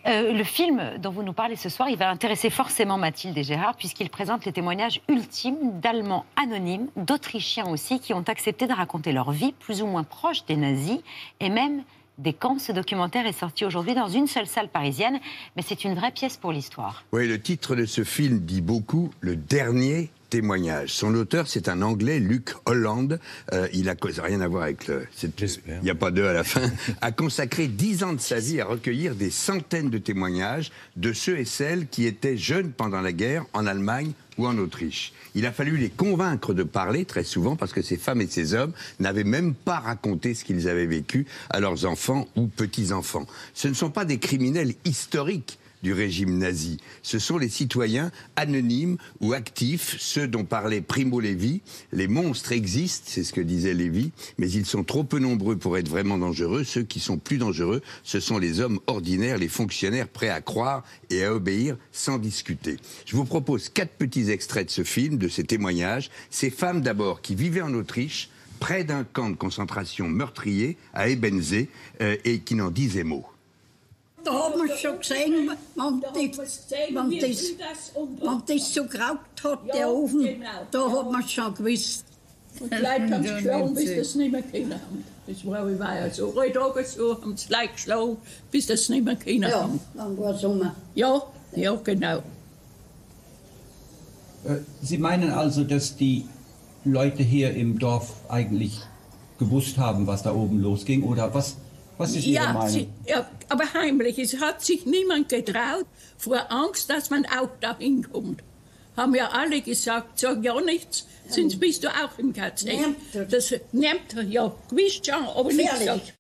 Euh, le film dont vous nous parlez ce soir, il va intéresser forcément Mathilde et Gérard, puisqu'il présente les témoignages ultimes d'Allemands anonymes, d'Autrichiens aussi, qui ont accepté de raconter leur vie plus ou moins proche des nazis et même des camps. Ce documentaire est sorti aujourd'hui dans une seule salle parisienne, mais c'est une vraie pièce pour l'histoire. Oui, le titre de ce film dit beaucoup, Le dernier témoignage. Son auteur, c'est un Anglais, Luc Holland. Euh, il a rien à voir avec le... Il n'y a pas deux à la fin. a consacré dix ans de sa vie à recueillir des centaines de témoignages de ceux et celles qui étaient jeunes pendant la guerre en Allemagne ou en Autriche. Il a fallu les convaincre de parler très souvent parce que ces femmes et ces hommes n'avaient même pas raconté ce qu'ils avaient vécu à leurs enfants ou petits-enfants. Ce ne sont pas des criminels historiques du régime nazi. Ce sont les citoyens anonymes ou actifs, ceux dont parlait Primo Levi. Les monstres existent, c'est ce que disait Lévy, mais ils sont trop peu nombreux pour être vraiment dangereux. Ceux qui sont plus dangereux, ce sont les hommes ordinaires, les fonctionnaires prêts à croire et à obéir sans discuter. Je vous propose quatre petits extraits de ce film, de ces témoignages. Ces femmes d'abord qui vivaient en Autriche, près d'un camp de concentration meurtrier à Ebensee euh, et qui n'en disait mot. Da hat man schon gesehen, wann die, wann das, das so geraucht hat, der Ofen, da hat man schon gewusst. Und die Leute haben sich geschlagen, bis das nicht mehr können haben. Das war wie war so. Drei Tage so haben sie Leute geschlagen, bis das nicht mehr können Ja, haben. dann war Sommer. Ja, ja, genau. Äh, Sie meinen also, dass die Leute hier im Dorf eigentlich gewusst haben, was da oben losging? Oder was, was ist Ihre ja, Meinung? sie, ja, aber heimlich. Es hat sich niemand getraut, vor Angst, dass man auch dahin kommt. Haben ja alle gesagt, sag ja nichts, sonst bist du auch im KZ. Das nimmt er, ja, gewiss schon, aber nicht Gefährlich.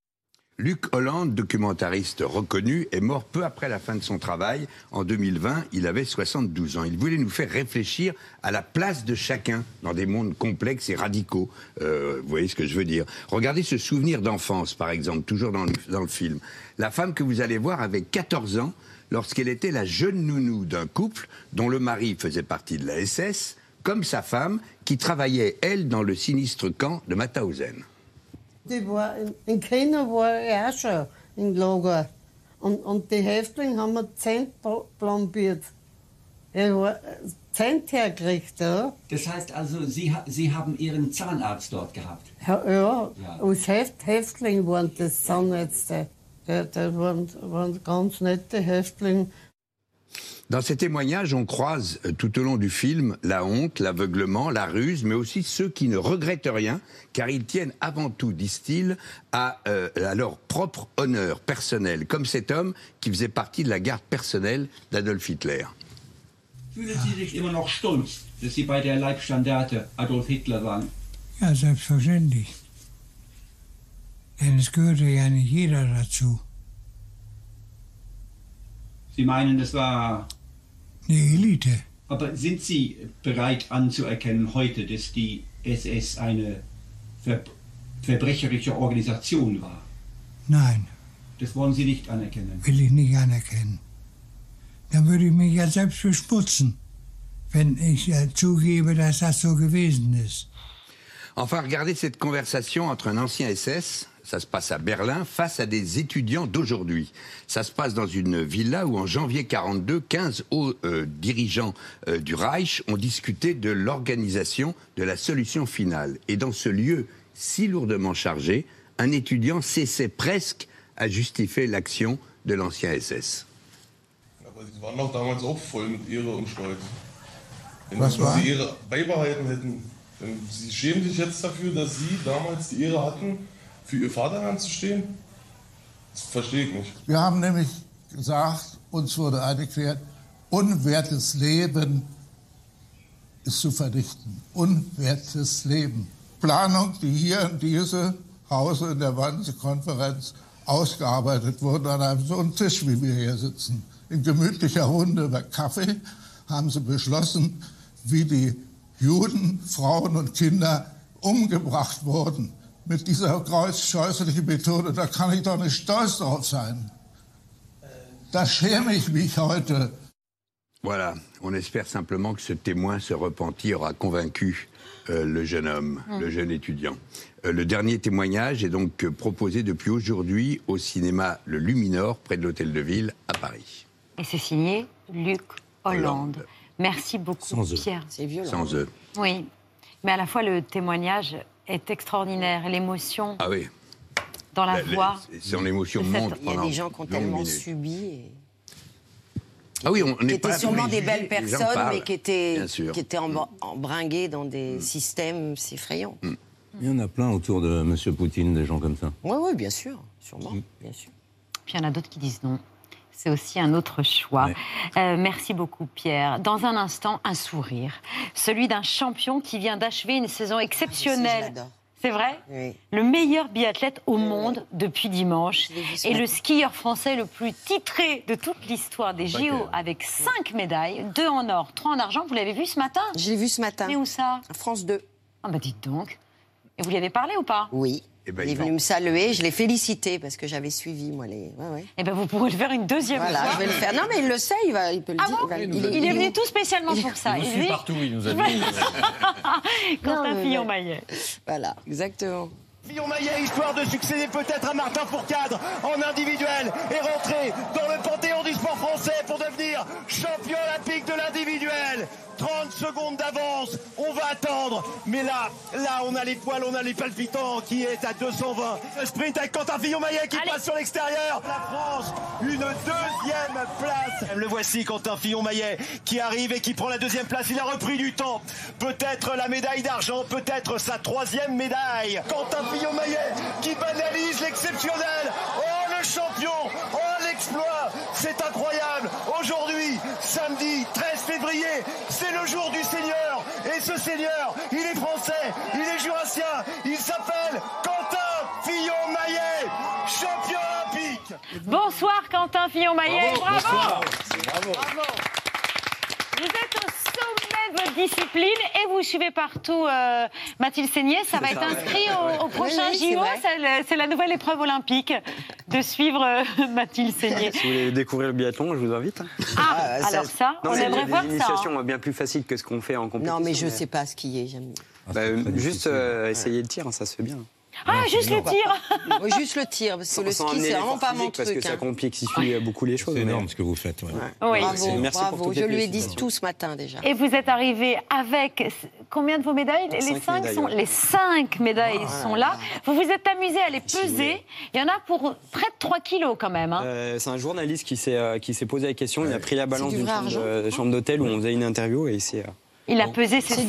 Luc Hollande, documentariste reconnu, est mort peu après la fin de son travail. En 2020, il avait 72 ans. Il voulait nous faire réfléchir à la place de chacun dans des mondes complexes et radicaux. Euh, vous voyez ce que je veux dire Regardez ce souvenir d'enfance, par exemple, toujours dans le, dans le film. La femme que vous allez voir avait 14 ans lorsqu'elle était la jeune nounou d'un couple dont le mari faisait partie de la SS, comme sa femme, qui travaillait, elle, dans le sinistre camp de Mauthausen. Die war, in China war ich auch schon im Lager. Und, und die Häftlinge haben mir Zent pl- plombiert. Ich war Zent hergekriegt, ja. Das heißt also, Sie, Sie haben Ihren Zahnarzt dort gehabt? Ja, ja. Ja. als Heft, Häftling waren das Zahnärzte. Die, die waren, waren ganz nette Häftlinge. Dans ces témoignages, on croise euh, tout au long du film la honte, l'aveuglement, la ruse, mais aussi ceux qui ne regrettent rien, car ils tiennent avant tout, disent-ils, à, euh, à leur propre honneur personnel, comme cet homme qui faisait partie de la garde personnelle d'Adolf Hitler. Fühlen Sie sich immer noch stolz, dass Sie bei der Leibstandarte Adolf Hitler waren? Ja, selbstverständlich. Denn es gehörte ja nicht jeder dazu. Sie meinen, das war... Eine Elite. Aber sind Sie bereit anzuerkennen heute, dass die SS eine ver verbrecherische Organisation war? Nein, Das wollen Sie nicht anerkennen. will ich nicht anerkennen. Dann würde ich mich ja selbst beschmutzen, wenn ich äh, zugebe, dass das so gewesen ist. Enfin, regardez cette conversation entre un ancien SS, ça se passe à Berlin, face à des étudiants d'aujourd'hui. Ça se passe dans une villa où en janvier 42, 15 hauts euh, dirigeants euh, du Reich ont discuté de l'organisation de la solution finale. Et dans ce lieu si lourdement chargé, un étudiant cessait presque à justifier l'action de l'ancien SS. Was war? beibehalten hätten, sie schämen sich jetzt dafür, dass sie damals die Ehre hatten, für ihr Vaterland zu stehen? Das verstehe ich nicht. Wir haben nämlich gesagt, uns wurde erklärt, unwertes Leben ist zu verdichten. Unwertes Leben. Planung, die hier in diesem Hause in der Wannsee-Konferenz ausgearbeitet wurden, an einem so einem Tisch, wie wir hier sitzen. In gemütlicher Runde über Kaffee haben sie beschlossen, wie die Juden, Frauen und Kinder umgebracht wurden. Mit dieser kreuzscheußlichen Methode, da kann ich doch nicht stolz drauf sein. Da schäme ich mich heute. Voilà, on espère simplement que ce témoin, ce repenti, aura convaincu euh, le jeune homme, Mm. le jeune étudiant. Euh, le dernier témoignage est donc euh, proposé depuis aujourd'hui au cinéma Le Luminor, près de l'Hôtel de Ville, à Paris. Et c'est signé Luc Hollande. Merci beaucoup, Sans eux. Pierre. C'est violent. Sans eux. Oui, mais à la fois le témoignage est extraordinaire, l'émotion Ah oui, dans la La- voix. son émotion de cette- monte Il y a des gens qui ont tellement subi. et- Ah oui, on qui n'est pas étaient sûrement des belles personnes, parlent, mais qui étaient. Mm. qui étaient embr- embringuées dans des systèmes effrayants. Il y en a plein autour de M. Poutine, des gens comme ça. Oui, oui, bien sûr, sûrement, bien sûr. Puis il y en a d'autres qui disent non. C'est aussi un autre choix. Euh, merci beaucoup, Pierre. Dans un instant, un sourire. Celui d'un champion qui vient d'achever une saison exceptionnelle. C'est vrai Oui. Le meilleur biathlète au monde depuis dimanche. Et le skieur français le plus titré de toute l'histoire des JO, que- avec cinq médailles, deux en or, trois en argent. Vous l'avez vu ce matin Je l'ai vu ce matin. Mais où ça France 2. Ah bah dites donc. Et vous lui avez parlé ou pas Oui. Eh ben, il est venu me saluer, je l'ai félicité parce que j'avais suivi, moi, les. Ouais, ouais. Eh ben, vous pourrez le faire une deuxième Voilà, fois. je vais le faire. Non, mais il le sait, il, va, il peut le Ah dire. bon il, va- il, est, venu tout spécialement pour ça. Il vous Il suit partout, il nous a dit. Quentin Non, mais- Fillon-Maillet. Voilà, exactement. Fillon-Maillet, histoire de succéder peut-être à Martin Fourcade en individuel et rentrer dans le panthéon du sport français pour devenir champion olympique de l'individuel. 30 secondes d'avance, on va attendre. Mais là, là, on a les poils, on a les palpitants qui est à 220. Le sprint avec Quentin Fillon-Maillet qui passe sur l'extérieur. La France, une deuxième place. Le voici, Quentin Fillon-Maillet, qui arrive et qui prend la deuxième place. Il a repris du temps. Peut-être la médaille d'argent, peut-être sa troisième médaille. Quentin Fillon-Maillet qui banalise l'exceptionnel. Oh, le champion Oh, C'est incroyable. Aujourd'hui, samedi 13 février, c'est le jour du Seigneur. Et ce Seigneur, il est français, il est jurassien, il s'appelle Quentin Fillon-Maillet, champion olympique. Bonsoir Quentin Fillon-Maillet. Bravo, de discipline et vous suivez partout euh, Mathilde Seigné. Ça va C'est être ça, inscrit ouais. au, au prochain Oui, oui, c'est JO. C'est C'est la nouvelle épreuve olympique de suivre euh, Mathilde Seigné. Si vous voulez découvrir le biathlon, je vous invite. Ah, alors ça, on c'est aimerait voir ça, initiations bien plus faciles que ce qu'on fait en compétition. Non, mais je sais pas skier, j'aime. Bah, juste euh, essayer le tir, ça se fait bien. Ah, juste le tir Oui, juste le tir, parce que le ski, c'est vraiment pas mon physique, Parce truc. que ça hein. complexifie euh, beaucoup les choses. C'est mais- énorme ce que vous faites. ouais. Bravo, Merci pour bravo. toutes Je lui ai dit tout ce matin déjà. Et vous êtes arrivé avec combien de vos médailles? Les Cinq cinq médailles, sont ouais. les cinq médailles Ah, sont là. Vous vous êtes amusé à les peser. Il y en a pour près de 3 kilos quand même. hein. Euh, c'est un journaliste qui s'est euh, qui s'est posé la question. Il a pris la balance du d'une chambre d'hôtel où on faisait une interview et il s'est. Il a pesé ses C'est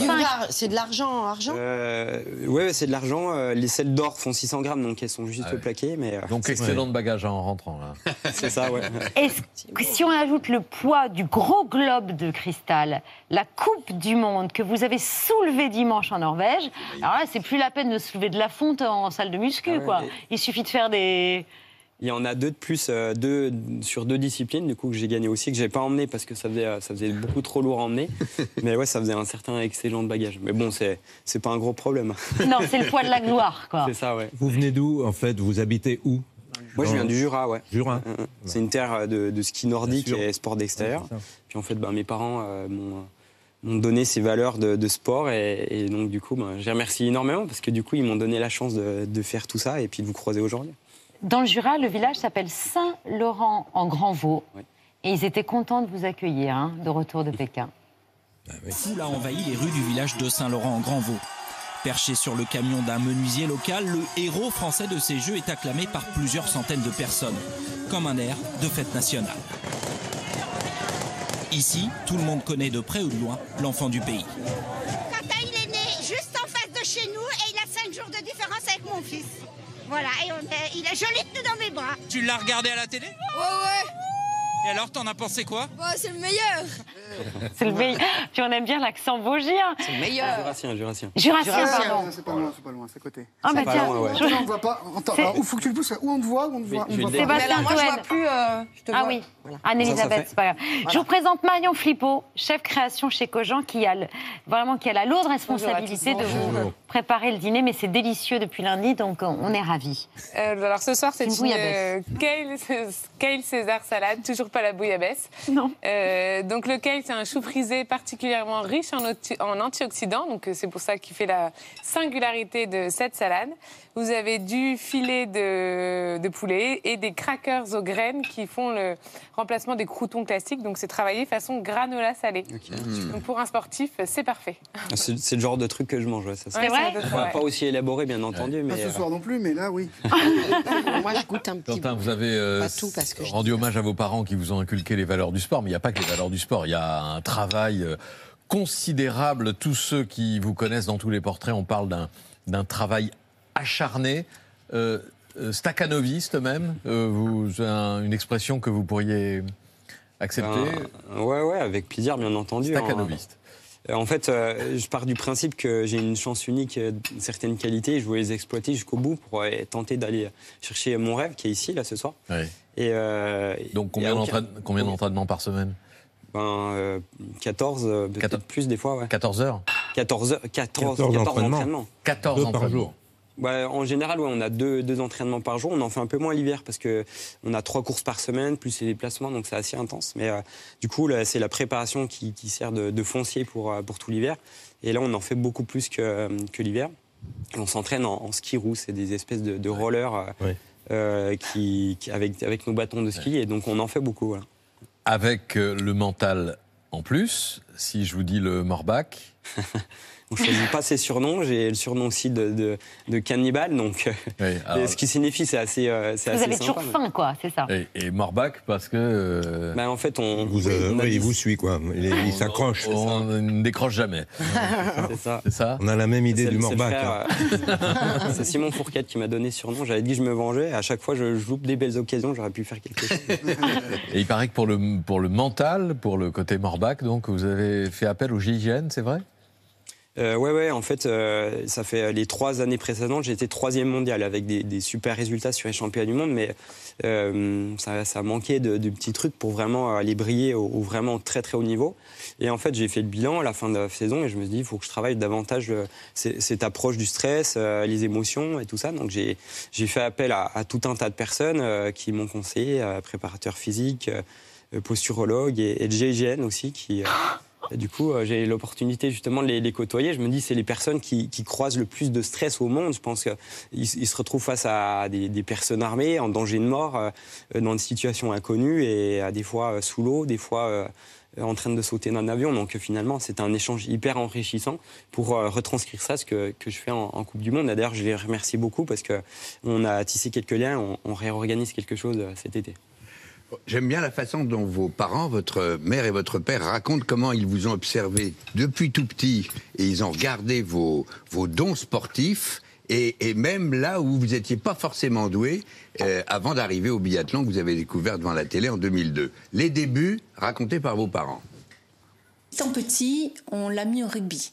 c'est de l'argent, argent. Euh, ouais, c'est de l'argent. Euh, Les selles d'or font 600 grammes, donc elles sont juste Ah ouais. plaquées. Mais, euh, Donc excellent de bagage en rentrant. Là. C'est ça, ouais. Que si on ajoute le poids du gros globe de cristal, la Coupe du Monde que vous avez soulevée dimanche en Norvège, alors là, c'est plus la peine de soulever de la fonte en salle de muscu, Ah ouais, quoi. Il suffit de faire des. Il y en a deux de plus, euh, deux, sur deux disciplines, du coup, que j'ai gagné aussi, que j'ai pas emmené parce que ça faisait, euh, ça faisait beaucoup trop lourd à emmener. Mais ouais, ça faisait un certain excellent de bagage. Mais bon, c'est, c'est pas un gros problème. Non, c'est le poids de la gloire, quoi. c'est ça, ouais. Vous venez d'où, en fait? Vous habitez où? Moi, je Dans- viens du Jura, ouais. Jura? Euh, C'est une terre de, de ski nordique et sport d'extérieur. Ouais. Puis en fait, bah, mes parents euh, m'ont, m'ont donné ces valeurs de, de sport et, et donc du coup, bah, je les remercie énormément parce que du coup, ils m'ont donné la chance de, de faire tout ça et puis de vous croiser aujourd'hui. Dans le Jura, le village s'appelle Saint-Laurent en Grand-Vaux. Et ils étaient contents de vous accueillir, hein, de retour de Pékin. Foule a envahi les rues du village de Saint-Laurent en Grand-Vaux. Perché sur le camion d'un menuisier local, le héros français de ces jeux est acclamé par plusieurs centaines de personnes, comme un air de fête nationale. Ici, tout le monde connaît de près ou de loin l'enfant du pays. Quentin, il est né juste en face de chez nous et il a 5 jours de différence avec mon fils. Voilà, et on est- il est joli tenu dans mes bras. Tu l'as regardé à la télé? Ouais, ouais. Et alors, t'en as pensé quoi Bah, c'est le meilleur. C'est le meilleur. Puis on aime bien l'accent vosgien. C'est le Ah, meilleur. Jurassien, Jurassien. Jurassien, pardon. C'est pas loin, c'est pas loin, c'est à côté. Ah, bah tiens. loin, ouais. je- On ne voit pas. Faut que tu le pousses Où on te voit Où on te voit. Sébastien moi, je vois plus. euh, je te Ah vois. oui, Voilà. Anne-Elisabeth, fait. c'est pas grave. Je vous présente Marion Flippo, chef création chez Cogent, qui a le- vraiment qui a la lourde responsabilité de vous Bonjour. préparer le dîner, mais c'est délicieux depuis lundi, donc on on est ravis. Euh, alors ce soir, c'est Une euh, kale, kale César salade, toujours pas la bouillabaisse. Non. Euh, donc le kale, c'est un chou frisé particulièrement riche en, en antioxydants, donc euh, c'est pour ça qu'il fait la singularité de cette salade. Vous avez du filet de, de poulet et des crackers aux graines qui font le remplacement des croutons classiques, donc c'est travaillé façon granola salée. Donc pour un sportif, c'est parfait. Ah, C'est, c'est le genre de truc que je mange, ouais, ça. Ouais, vrai Enfin, pas aussi élaboré, bien entendu, Pas mais. ce euh, soir non plus, mais là, oui. Moi, je goûte un petit Quentin, vous avez euh, Pas tout, parce que rendu hommage à vos parents qui vous ont inculqué les valeurs du sport, mais il n'y a pas que les valeurs du sport. Il y a un travail euh, considérable. Tous ceux qui vous connaissent dans tous les portraits, on parle d'un, travail acharné, euh, euh, staccanoviste même. Euh, vous, un- une expression que vous pourriez accepter. Ben, ouais, ouais, avec plaisir, bien entendu. Staccanoviste. Euh, En fait, euh, je pars du principe que j'ai une chance unique, euh, certaines qualités, je veux les exploiter jusqu'au bout pour euh, tenter d'aller chercher mon rêve qui est ici, là, ce soir. Et, euh, Donc combien, et à d'entraîne- aucun- combien d'entraînements par semaine ben, euh, 14, euh, peut-être plus des fois, ouais. 14 heures 14 heures, 14, 14 14 entraînements. entraînements. 14 Deux par jour. Ouais, en général, ouais, on a deux, deux entraînements par jour. On en fait un peu moins l'hiver parce que on a trois courses par semaine, plus les déplacements, donc c'est assez intense. Mais euh, du coup, là, c'est la préparation qui, qui sert de, de foncier pour, pour tout l'hiver. Et là, on en fait beaucoup plus que, que l'hiver. On s'entraîne en, en ski roue, c'est des espèces de, de rollers euh, Ouais. Euh, qui, qui- avec, avec nos bâtons de ski. Et donc, on en fait beaucoup. voilà. Avec euh, le mental en plus, si je vous dis le Morbach. On ne choisit pas ses surnoms. J'ai le surnom aussi de, de, de cannibale. Donc, euh, alors- ce qui signifie, c'est assez, euh, c'est Vous assez avez toujours sympa, mais- faim, quoi, c'est ça. Et, et Morbach parce que. euh, Bah, en fait, on. Vous, euh, on a oui, il vous suit, quoi. Il, il s'accroche. On ne décroche jamais. C'est ça. On a la même idée C'est du frère, hein. euh, C'est Simon Fourquette qui m'a donné ce surnom. J'avais dit que je me vengeais. À chaque fois, je, je loupe des belles occasions. J'aurais pu faire quelque chose. Et il paraît que pour le, pour le mental, pour le côté Morbach, donc vous avez fait appel au GIGN, c'est vrai? Euh, ouais, ouais, en fait, euh, ça fait les trois années précédentes, j'ai été troisième mondial avec des, des super résultats sur les championnats du monde, mais euh, ça, ça manquait de, de petits trucs pour vraiment aller briller au, au vraiment très très haut niveau. Et en fait, j'ai fait le bilan à la fin de la saison et je me suis dit, il faut que je travaille davantage euh, cette approche du stress, euh, les émotions et tout ça. Donc j'ai fait appel à, à tout un tas de personnes euh, qui m'ont conseillé, euh, préparateurs physiques, euh, posturologues et, et GIGN aussi qui... du coup, euh, j'ai l'opportunité justement de les, côtoyer. Je me dis, c'est les personnes qui, croisent le plus de stress au monde. Je pense qu'ils ils se retrouvent face à des, personnes armées, en danger de mort, euh, dans des situations inconnues et à des fois euh, sous l'eau, des fois en train de sauter d'un avion. Donc finalement, c'est un échange hyper enrichissant pour retranscrire ça, ce que, je fais en, Coupe du Monde. D'ailleurs, je les remercie beaucoup parce qu'on a tissé quelques liens, on, on réorganise quelque chose cet été. J'aime bien la façon dont vos parents, votre mère et votre père racontent comment ils vous ont observé depuis tout petit et ils ont regardé vos, vos dons sportifs et, même là où vous n'étiez pas forcément doué euh, avant d'arriver au biathlon que vous avez découvert devant la télé en 2002. Les débuts racontés par vos parents. Étant petit, on l'a mis au rugby.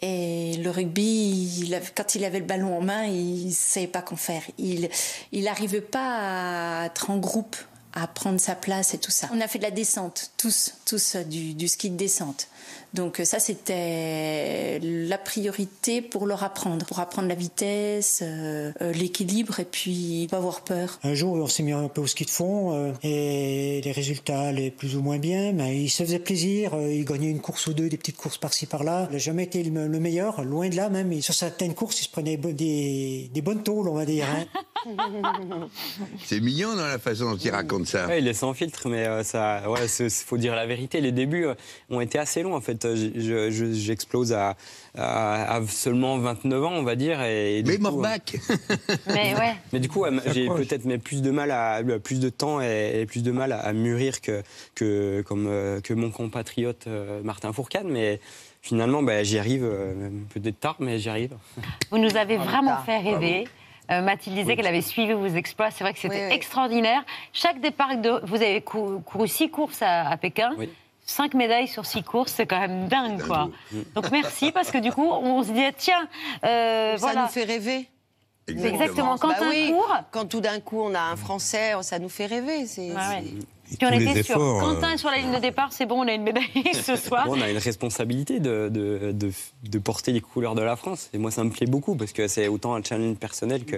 Et le rugby, quand il avait le ballon en main, il ne savait pas qu'en faire. Il n'arrivait pas à être en groupe, à prendre sa place et tout ça. On a fait de la descente, tous, tous euh, du, du ski de descente. Donc euh, ça, c'était la priorité pour leur apprendre, pour apprendre la vitesse, euh, euh, l'équilibre et puis pas avoir peur. Un jour, on s'est mis un peu au ski de fond euh, et les résultats allaient plus ou moins bien, mais il se faisait plaisir. euh, il gagnait une course ou deux, des petites courses par-ci par-là. Il n'a jamais été le, le meilleur, loin de là même. Et sur certaines courses, il se prenait bo- des, des bonnes tôles, on va dire. hein. C'est mignon dans la façon dont ils racontent ça. Ouais, il est sans filtre, mais euh, ça, ouais, il faut dire la vérité. Les débuts euh, ont été assez longs fait. Euh, j- je- je- J'explose à, à- à seulement 29 ans, on va dire. Et, et Mais coup, Morbach Mais ouais. Mais du coup, j'ai peut-être mais plus de mal à plus de temps et, et plus de mal à, à mûrir que que comme euh, que mon compatriote euh, Martin Fourcade, mais finalement, bah, j'y arrive euh, peut-être tard, mais j'y arrive. Vous nous avez Ah, vraiment ah, fait rêver. Euh, Mathilde disait qu'elle avait suivi vos exploits. C'est vrai que c'était extraordinaire. Chaque départ, de, vous avez cou- couru six courses à, à Pékin. Cinq médailles sur six courses, c'est quand même dingue, quoi. Donc merci, parce que du coup, on se dit, tiens, euh, Ça voilà. nous fait rêver. Exactement. Quand Bah un oui, court, quand tout d'un coup on a un Français, ça nous fait rêver. C'est, Ouais, puis on était sûr. efforts, Quentin euh, est sur la ligne de départ, c'est bon, on a une médaille ce soir. Bon, on a une responsabilité de, de, de, de porter les couleurs de la France. Et moi, ça me plaît beaucoup parce que c'est autant un challenge personnel que,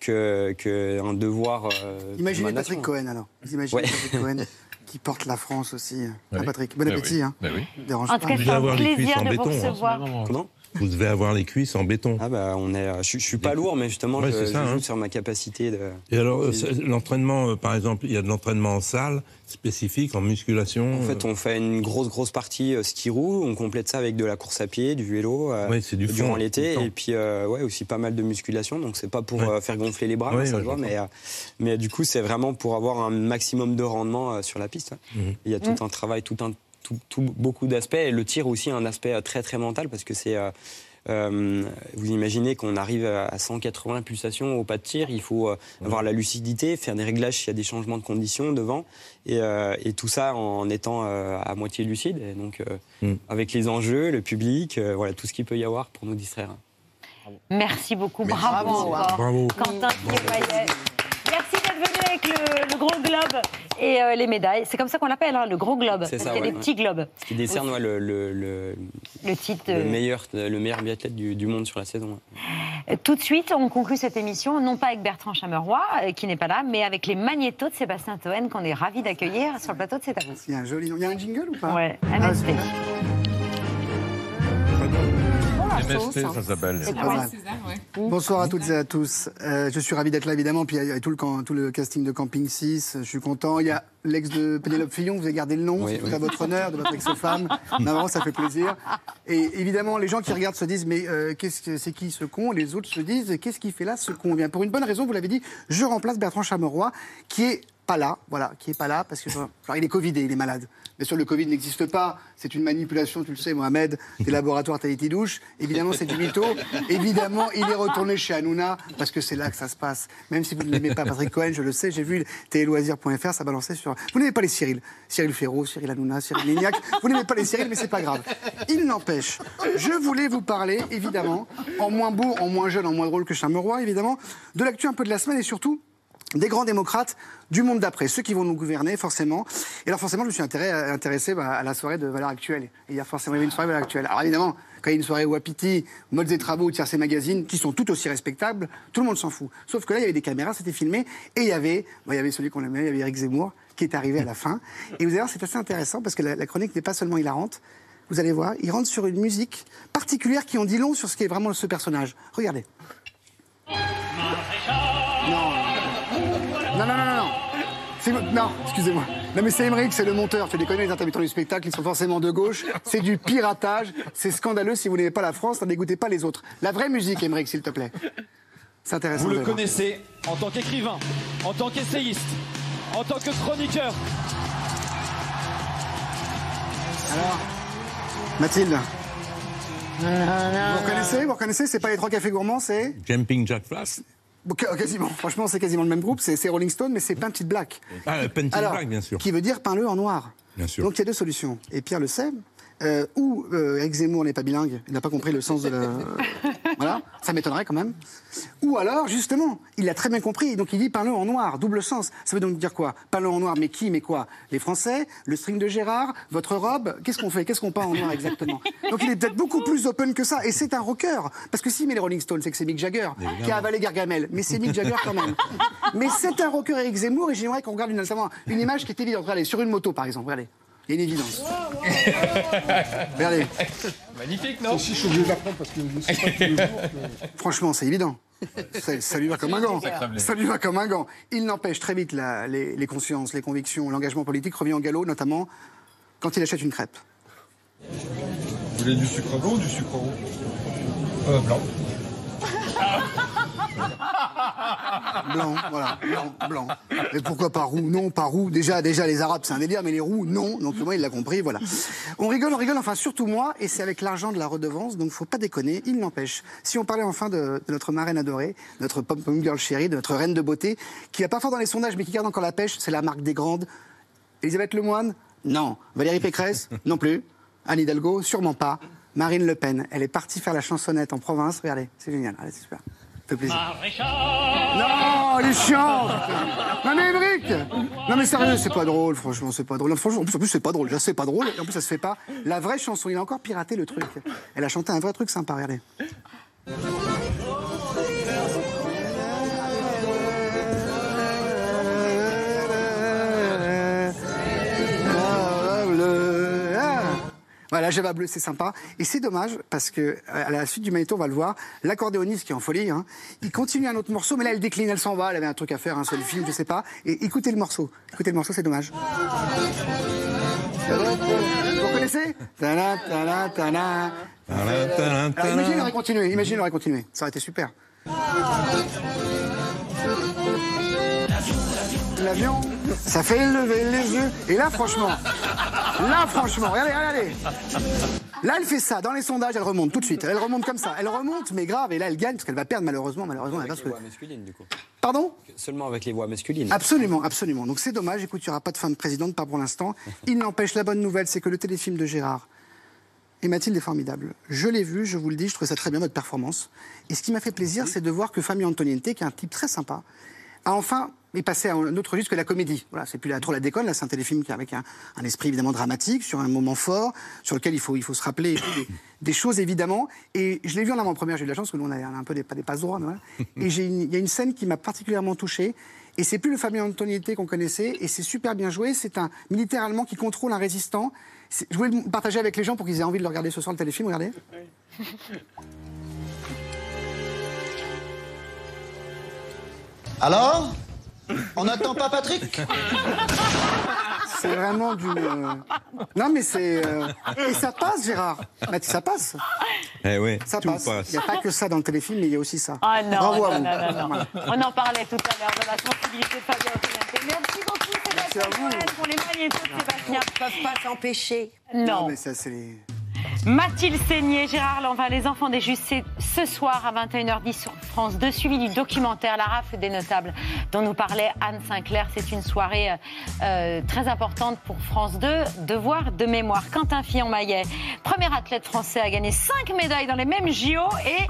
que, que un devoir. euh, Imaginez ma Patrick. Cohen alors. Vous imaginez Ouais. Patrick Cohen qui porte la France aussi. Hein, Oui. Patrick, bon appétit. oui. Hein. Oui. Dérange En tout pas. cas, c'est un avoir les cuisses plaisir en de vous béton. hein. recevoir. Vous devez avoir les cuisses en béton. Ah bah on est. euh, Je, je suis pas lourd, mais justement, Ouais, je, ça, je joue hein. sur ma capacité de. Et alors, euh, l'entraînement, euh, par exemple, il y a de l'entraînement en salle spécifique, en musculation. En fait, on fait une grosse, grosse partie euh, ski roue. On complète ça avec de la course à pied, du vélo euh, Ouais, c'est du durant l'été. Et puis, euh, ouais, aussi pas mal de musculation. Donc, c'est pas pour euh, faire gonfler les bras, Ouais, ça ouais, se voit, mais, euh, mais du coup, c'est vraiment pour avoir un maximum de rendement euh, sur la piste. ouais. Mhm. Il y a tout Mhm. un travail, tout un, tout, tout- beaucoup d'aspects. Et le tir aussi, un aspect euh, très, très mental parce que c'est. euh, euh, vous imaginez qu'on arrive à 180 pulsations au pas de tir, il faut euh, avoir la lucidité, faire des réglages s'il y a des changements de conditions devant, et, euh, et tout ça en étant euh, à moitié lucide, et donc euh, Mm. avec les enjeux, le public, euh, voilà tout ce qu'il peut y avoir pour nous distraire. Merci beaucoup, Merci. bravo, Bravo. encore. Bravo. Quentin Fillon-Maillet, Merci d'être venu avec le, le gros globe et euh, les médailles. C'est comme ça qu'on l'appelle, hein, le gros globe. C'est ça, qu'il y a ouais. des petits globes. Ce qui décerne ouais, le, le, le, Le titre. le euh, meilleur, le meilleur biathlète du, du monde sur la saison. ouais. Tout de suite, on conclut cette émission, non pas avec Bertrand Chameroy, euh, qui n'est pas là, mais avec les magnétos de Sébastien Toen, qu'on est ravis d'accueillir sur le plateau de C'est à vous. Il y a un joli nom. Il y a un jingle ou pas? Ouais, Ah, MST. super. MST, ça s'appelle. C'est pas mal. Bonsoir à toutes et à tous. Euh, je suis ravi d'être là, évidemment. Puis il y a tout le, camp- tout le casting de Camping 6. Je suis content. Il y a l'ex de Pénélope Fillon. Vous avez gardé le nom. Oui, c'est tout à votre honneur, de votre ex-femme. Vraiment, ça fait plaisir. Et évidemment, les gens qui regardent se disent Mais euh, qu'est-ce que c'est qui ce con? Les autres se disent Qu'est-ce qu'il fait là, ce con? Eh Bien, pour une bonne raison, vous l'avez dit, je remplace Bertrand Chameroy, qui est pas là, voilà, qui est pas là parce que genre, il est Covidé, il est malade. Bien sûr, le Covid n'existe pas, c'est une manipulation, tu le sais, Mohamed, des laboratoires Tahiti Douche. Évidemment, c'est du mytho. Évidemment, il est retourné chez Hanouna parce que c'est là que ça se passe. Même si vous ne l'aimez pas, Patrick Cohen, je le sais, j'ai vu téléloisirs.fr, ça balançait sur. Vous n'aimez pas les Cyril, Cyril Ferraud, Cyril Hanouna, Cyril Lignac. Vous n'aimez pas les Cyril, mais c'est pas grave. Il n'empêche, je voulais vous parler, évidemment, en moins beau, en moins jeune, en moins drôle que Chameroy, évidemment, de l'actu un peu de la semaine et surtout des grands démocrates du monde d'après, ceux qui vont nous gouverner forcément. Et alors forcément, je me suis intéressé, intéressé bah, à la soirée de Valeurs Actuelles. Il y a forcément une soirée Valeurs Actuelles. Alors évidemment, quand il y a une soirée Wapiti, Modes et Travaux Tiercé Magazine, qui sont tout aussi respectables, tout le monde s'en fout. Sauf que là, il y avait des caméras, c'était filmé, et il y avait, il y avait celui qu'on aimait, il y avait Eric Zemmour, qui est arrivé à la fin. Et vous allez voir, c'est assez intéressant parce que la, chronique n'est pas seulement hilarante. Vous allez voir, il rentre sur une musique particulière qui en dit long sur ce qu'est vraiment ce personnage. Regardez. Non, non, non, non. C'est- Non, excusez-moi. Non, mais c'est Emmerich, c'est le monteur. Tu déconnes, les intermittents du spectacle, ils sont forcément de gauche. C'est du piratage. C'est scandaleux. Si vous n'aimez pas la France, n'en dégoûtez pas les autres. La vraie musique, Emmerich, s'il te plaît. C'est intéressant. Vous le voir. connaissez en tant qu'écrivain, en tant qu'essayiste, en tant que chroniqueur. Alors, Mathilde. Vous reconnaissez Vous reconnaissez C'est pas les trois cafés gourmands, c'est Jumping Jack Flash. Quasiment. Franchement, c'est quasiment le même groupe. C'est Rolling Stone, mais c'est Painted Black. Ah, Painted Alors, Black, bien sûr. Qui veut dire peins-le en noir. Bien sûr. Donc il y a deux solutions. Et Pierre le sait. Euh, ou euh, Eric Zemmour n'est pas bilingue, il n'a pas compris le sens de la. voilà, ça m'étonnerait quand même. Ou alors, justement, il l'a très bien compris, donc il dit peins-le en noir, double sens. Ça veut donc dire quoi? Peins-le en noir, mais qui, mais quoi? Les Français? Le string de Gérard? Votre robe? Qu'est-ce qu'on fait? Qu'est-ce qu'on peint en noir exactement? Donc il est peut-être beaucoup plus open que ça, et c'est un rocker. Parce que s'il met les Rolling Stones, c'est que c'est Mick Jagger qui a avalé Gargamel, mais c'est Mick Jagger quand même. mais c'est un rocker Eric Zemmour, et j'aimerais qu'on regarde une image qui est évidente. Regardez, sur une moto par exemple, regardez. Il y a une évidence. Regardez. Magnifique, non Si je suis obligé de l'apprendre parce que je sais pas tous les jours. Franchement, c'est évident. Ça, ça lui va comme un gant. Ça lui va comme un gant. Il n'empêche très vite la- les, les consciences, les convictions, l'engagement politique revient au galop, notamment quand il achète une crêpe. Vous voulez du sucre blanc ou du sucre roux euh, Blanc. Blanc, voilà, blanc, blanc. Et pourquoi pas roux? Non, pas roux. Déjà, déjà, les Arabes, c'est un délire, mais les roux, non. Donc, moi, il l'a compris, voilà. On rigole, on rigole, enfin, surtout moi, et c'est avec l'argent de la redevance, donc faut pas déconner, il n'empêche. Si on parlait enfin de, notre marraine adorée, notre pom-pom girl chérie, de notre reine de beauté, qui a pas fort dans les sondages, mais qui garde encore la pêche, c'est la marque des grandes. Elisabeth Lemoine? Non. Valérie Pécresse? Non plus. Anne Hidalgo? Sûrement pas. Marine Le Pen, elle est partie faire la chansonnette en province. Regardez, c'est génial. Allez, c'est super. Fait plaisir. Non, elle est chiante Non mais Émeric Non mais sérieux, c'est pas drôle, franchement, c'est pas drôle. Non, franchement, en plus, en plus, c'est pas drôle, déjà c'est pas drôle, et en plus ça se fait pas. La vraie chanson, il a encore piraté le truc. Elle a chanté un vrai truc sympa, regardez. Voilà, Java Bleu, c'est sympa. Et c'est dommage, parce que à la suite du magnéto, on va le voir, l'accordéoniste qui est en folie, hein, il continue un autre morceau, mais là, elle décline, elle s'en va, elle avait un truc à faire, un seul film, je sais pas. Et écoutez le morceau. Écoutez le morceau, c'est dommage. Vous tana. Alors, imagine, il aurait continué, imagine, il aurait continué. Ça aurait été super. L'avion, ça fait lever les yeux. Et là, franchement, là, franchement, regardez, regardez. Là, elle fait ça. Dans les sondages, elle remonte tout de suite. Elle remonte comme ça. Elle remonte, mais grave. Et là, elle gagne parce qu'elle va perdre, malheureusement. Malheureusement, elle va Avec les voix masculines, du coup. Pardon? Seulement avec les voix masculines. Absolument, absolument. Donc c'est dommage. Écoute, il n'y aura pas de femme de présidente, pas pour l'instant. Il n'empêche, la bonne nouvelle, c'est que le téléfilm de Gérard et Mathilde est formidable. Je l'ai vu, je vous le dis, je trouvais ça très bien, votre performance. Et ce qui m'a fait plaisir, c'est de voir que Fabien Antoniente, qui est un type très sympa, a enfin est passé à un autre registre que la comédie. Voilà, c'est plus la, trop la déconne, là c'est un téléfilm avec un, un esprit évidemment dramatique, sur un moment fort, sur lequel il faut, il faut se rappeler des, choses évidemment. Et je l'ai vu en avant-première, j'ai eu de la chance, que nous on a un peu des, pas des passes droits, mais. Et il y a une scène qui m'a particulièrement touché. Et c'est plus le Fabien Antoniette qu'on connaissait, et c'est super bien joué. C'est un militaire allemand qui contrôle un résistant. Je voulais le partager avec les gens pour qu'ils aient envie de le regarder ce soir, le téléfilm. Regardez. Alors? On n'attend pas Patrick C'est vraiment du. euh, Non, mais c'est. euh, Et ça passe, Gérard. Bah, ça passe. Eh ouais, Ça tout passe. passe. Il n'y a pas que ça dans le téléfilm, mais il y a aussi ça. Ah non, Bravo à non, vous. non, non. On en parlait tout à l'heure de la sensibilité de Fabien. Merci beaucoup, Sébastien Cohen, pour les magnétos de Sébastien. Ils peuvent pas s'empêcher. Non. mais ça, c'est. Mathilde Seigné, Gérard Lanvin, Les Enfants des Justes, c'est ce soir à 21h10 sur France 2, suivi du documentaire La rafle des notables dont nous parlait Anne Sinclair. C'est une soirée euh, euh, très importante pour France 2. Devoir de mémoire. Quentin Fillon-Maillet, premier athlète français à gagner 5 médailles dans les mêmes JO et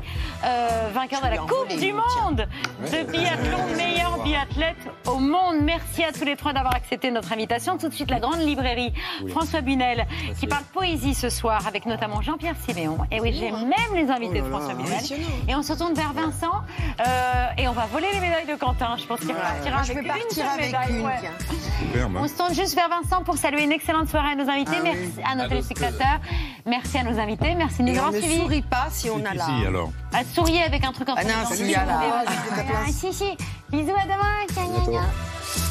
euh, vainqueur de la Coupe du Monde de biathlon, meilleur biathlète au monde. Merci à tous les trois d'avoir accepté notre invitation. Tout de suite, la grande librairie. François Bunel, qui parle poésie ce soir avec notamment Jean-Pierre Siméon. Et oui, j'ai même les invités Oh de là François là, impressionnant. Et on se tourne vers Vincent euh, et on va voler les médailles de Quentin. Je pense qu'il repartira Moi, je avec partir une avec médaille. une, ouais. hein. On se tourne juste vers Vincent pour saluer une excellente soirée à nos invités. Ah oui. Merci à nos À téléspectateurs. Merci à nos invités. Merci de nous avoir ne suivis. sourit pas si on a alors. Ah, souriez avec un truc en Ah non, faisant s'il y a la- Ah, si, si. Bisous à demain.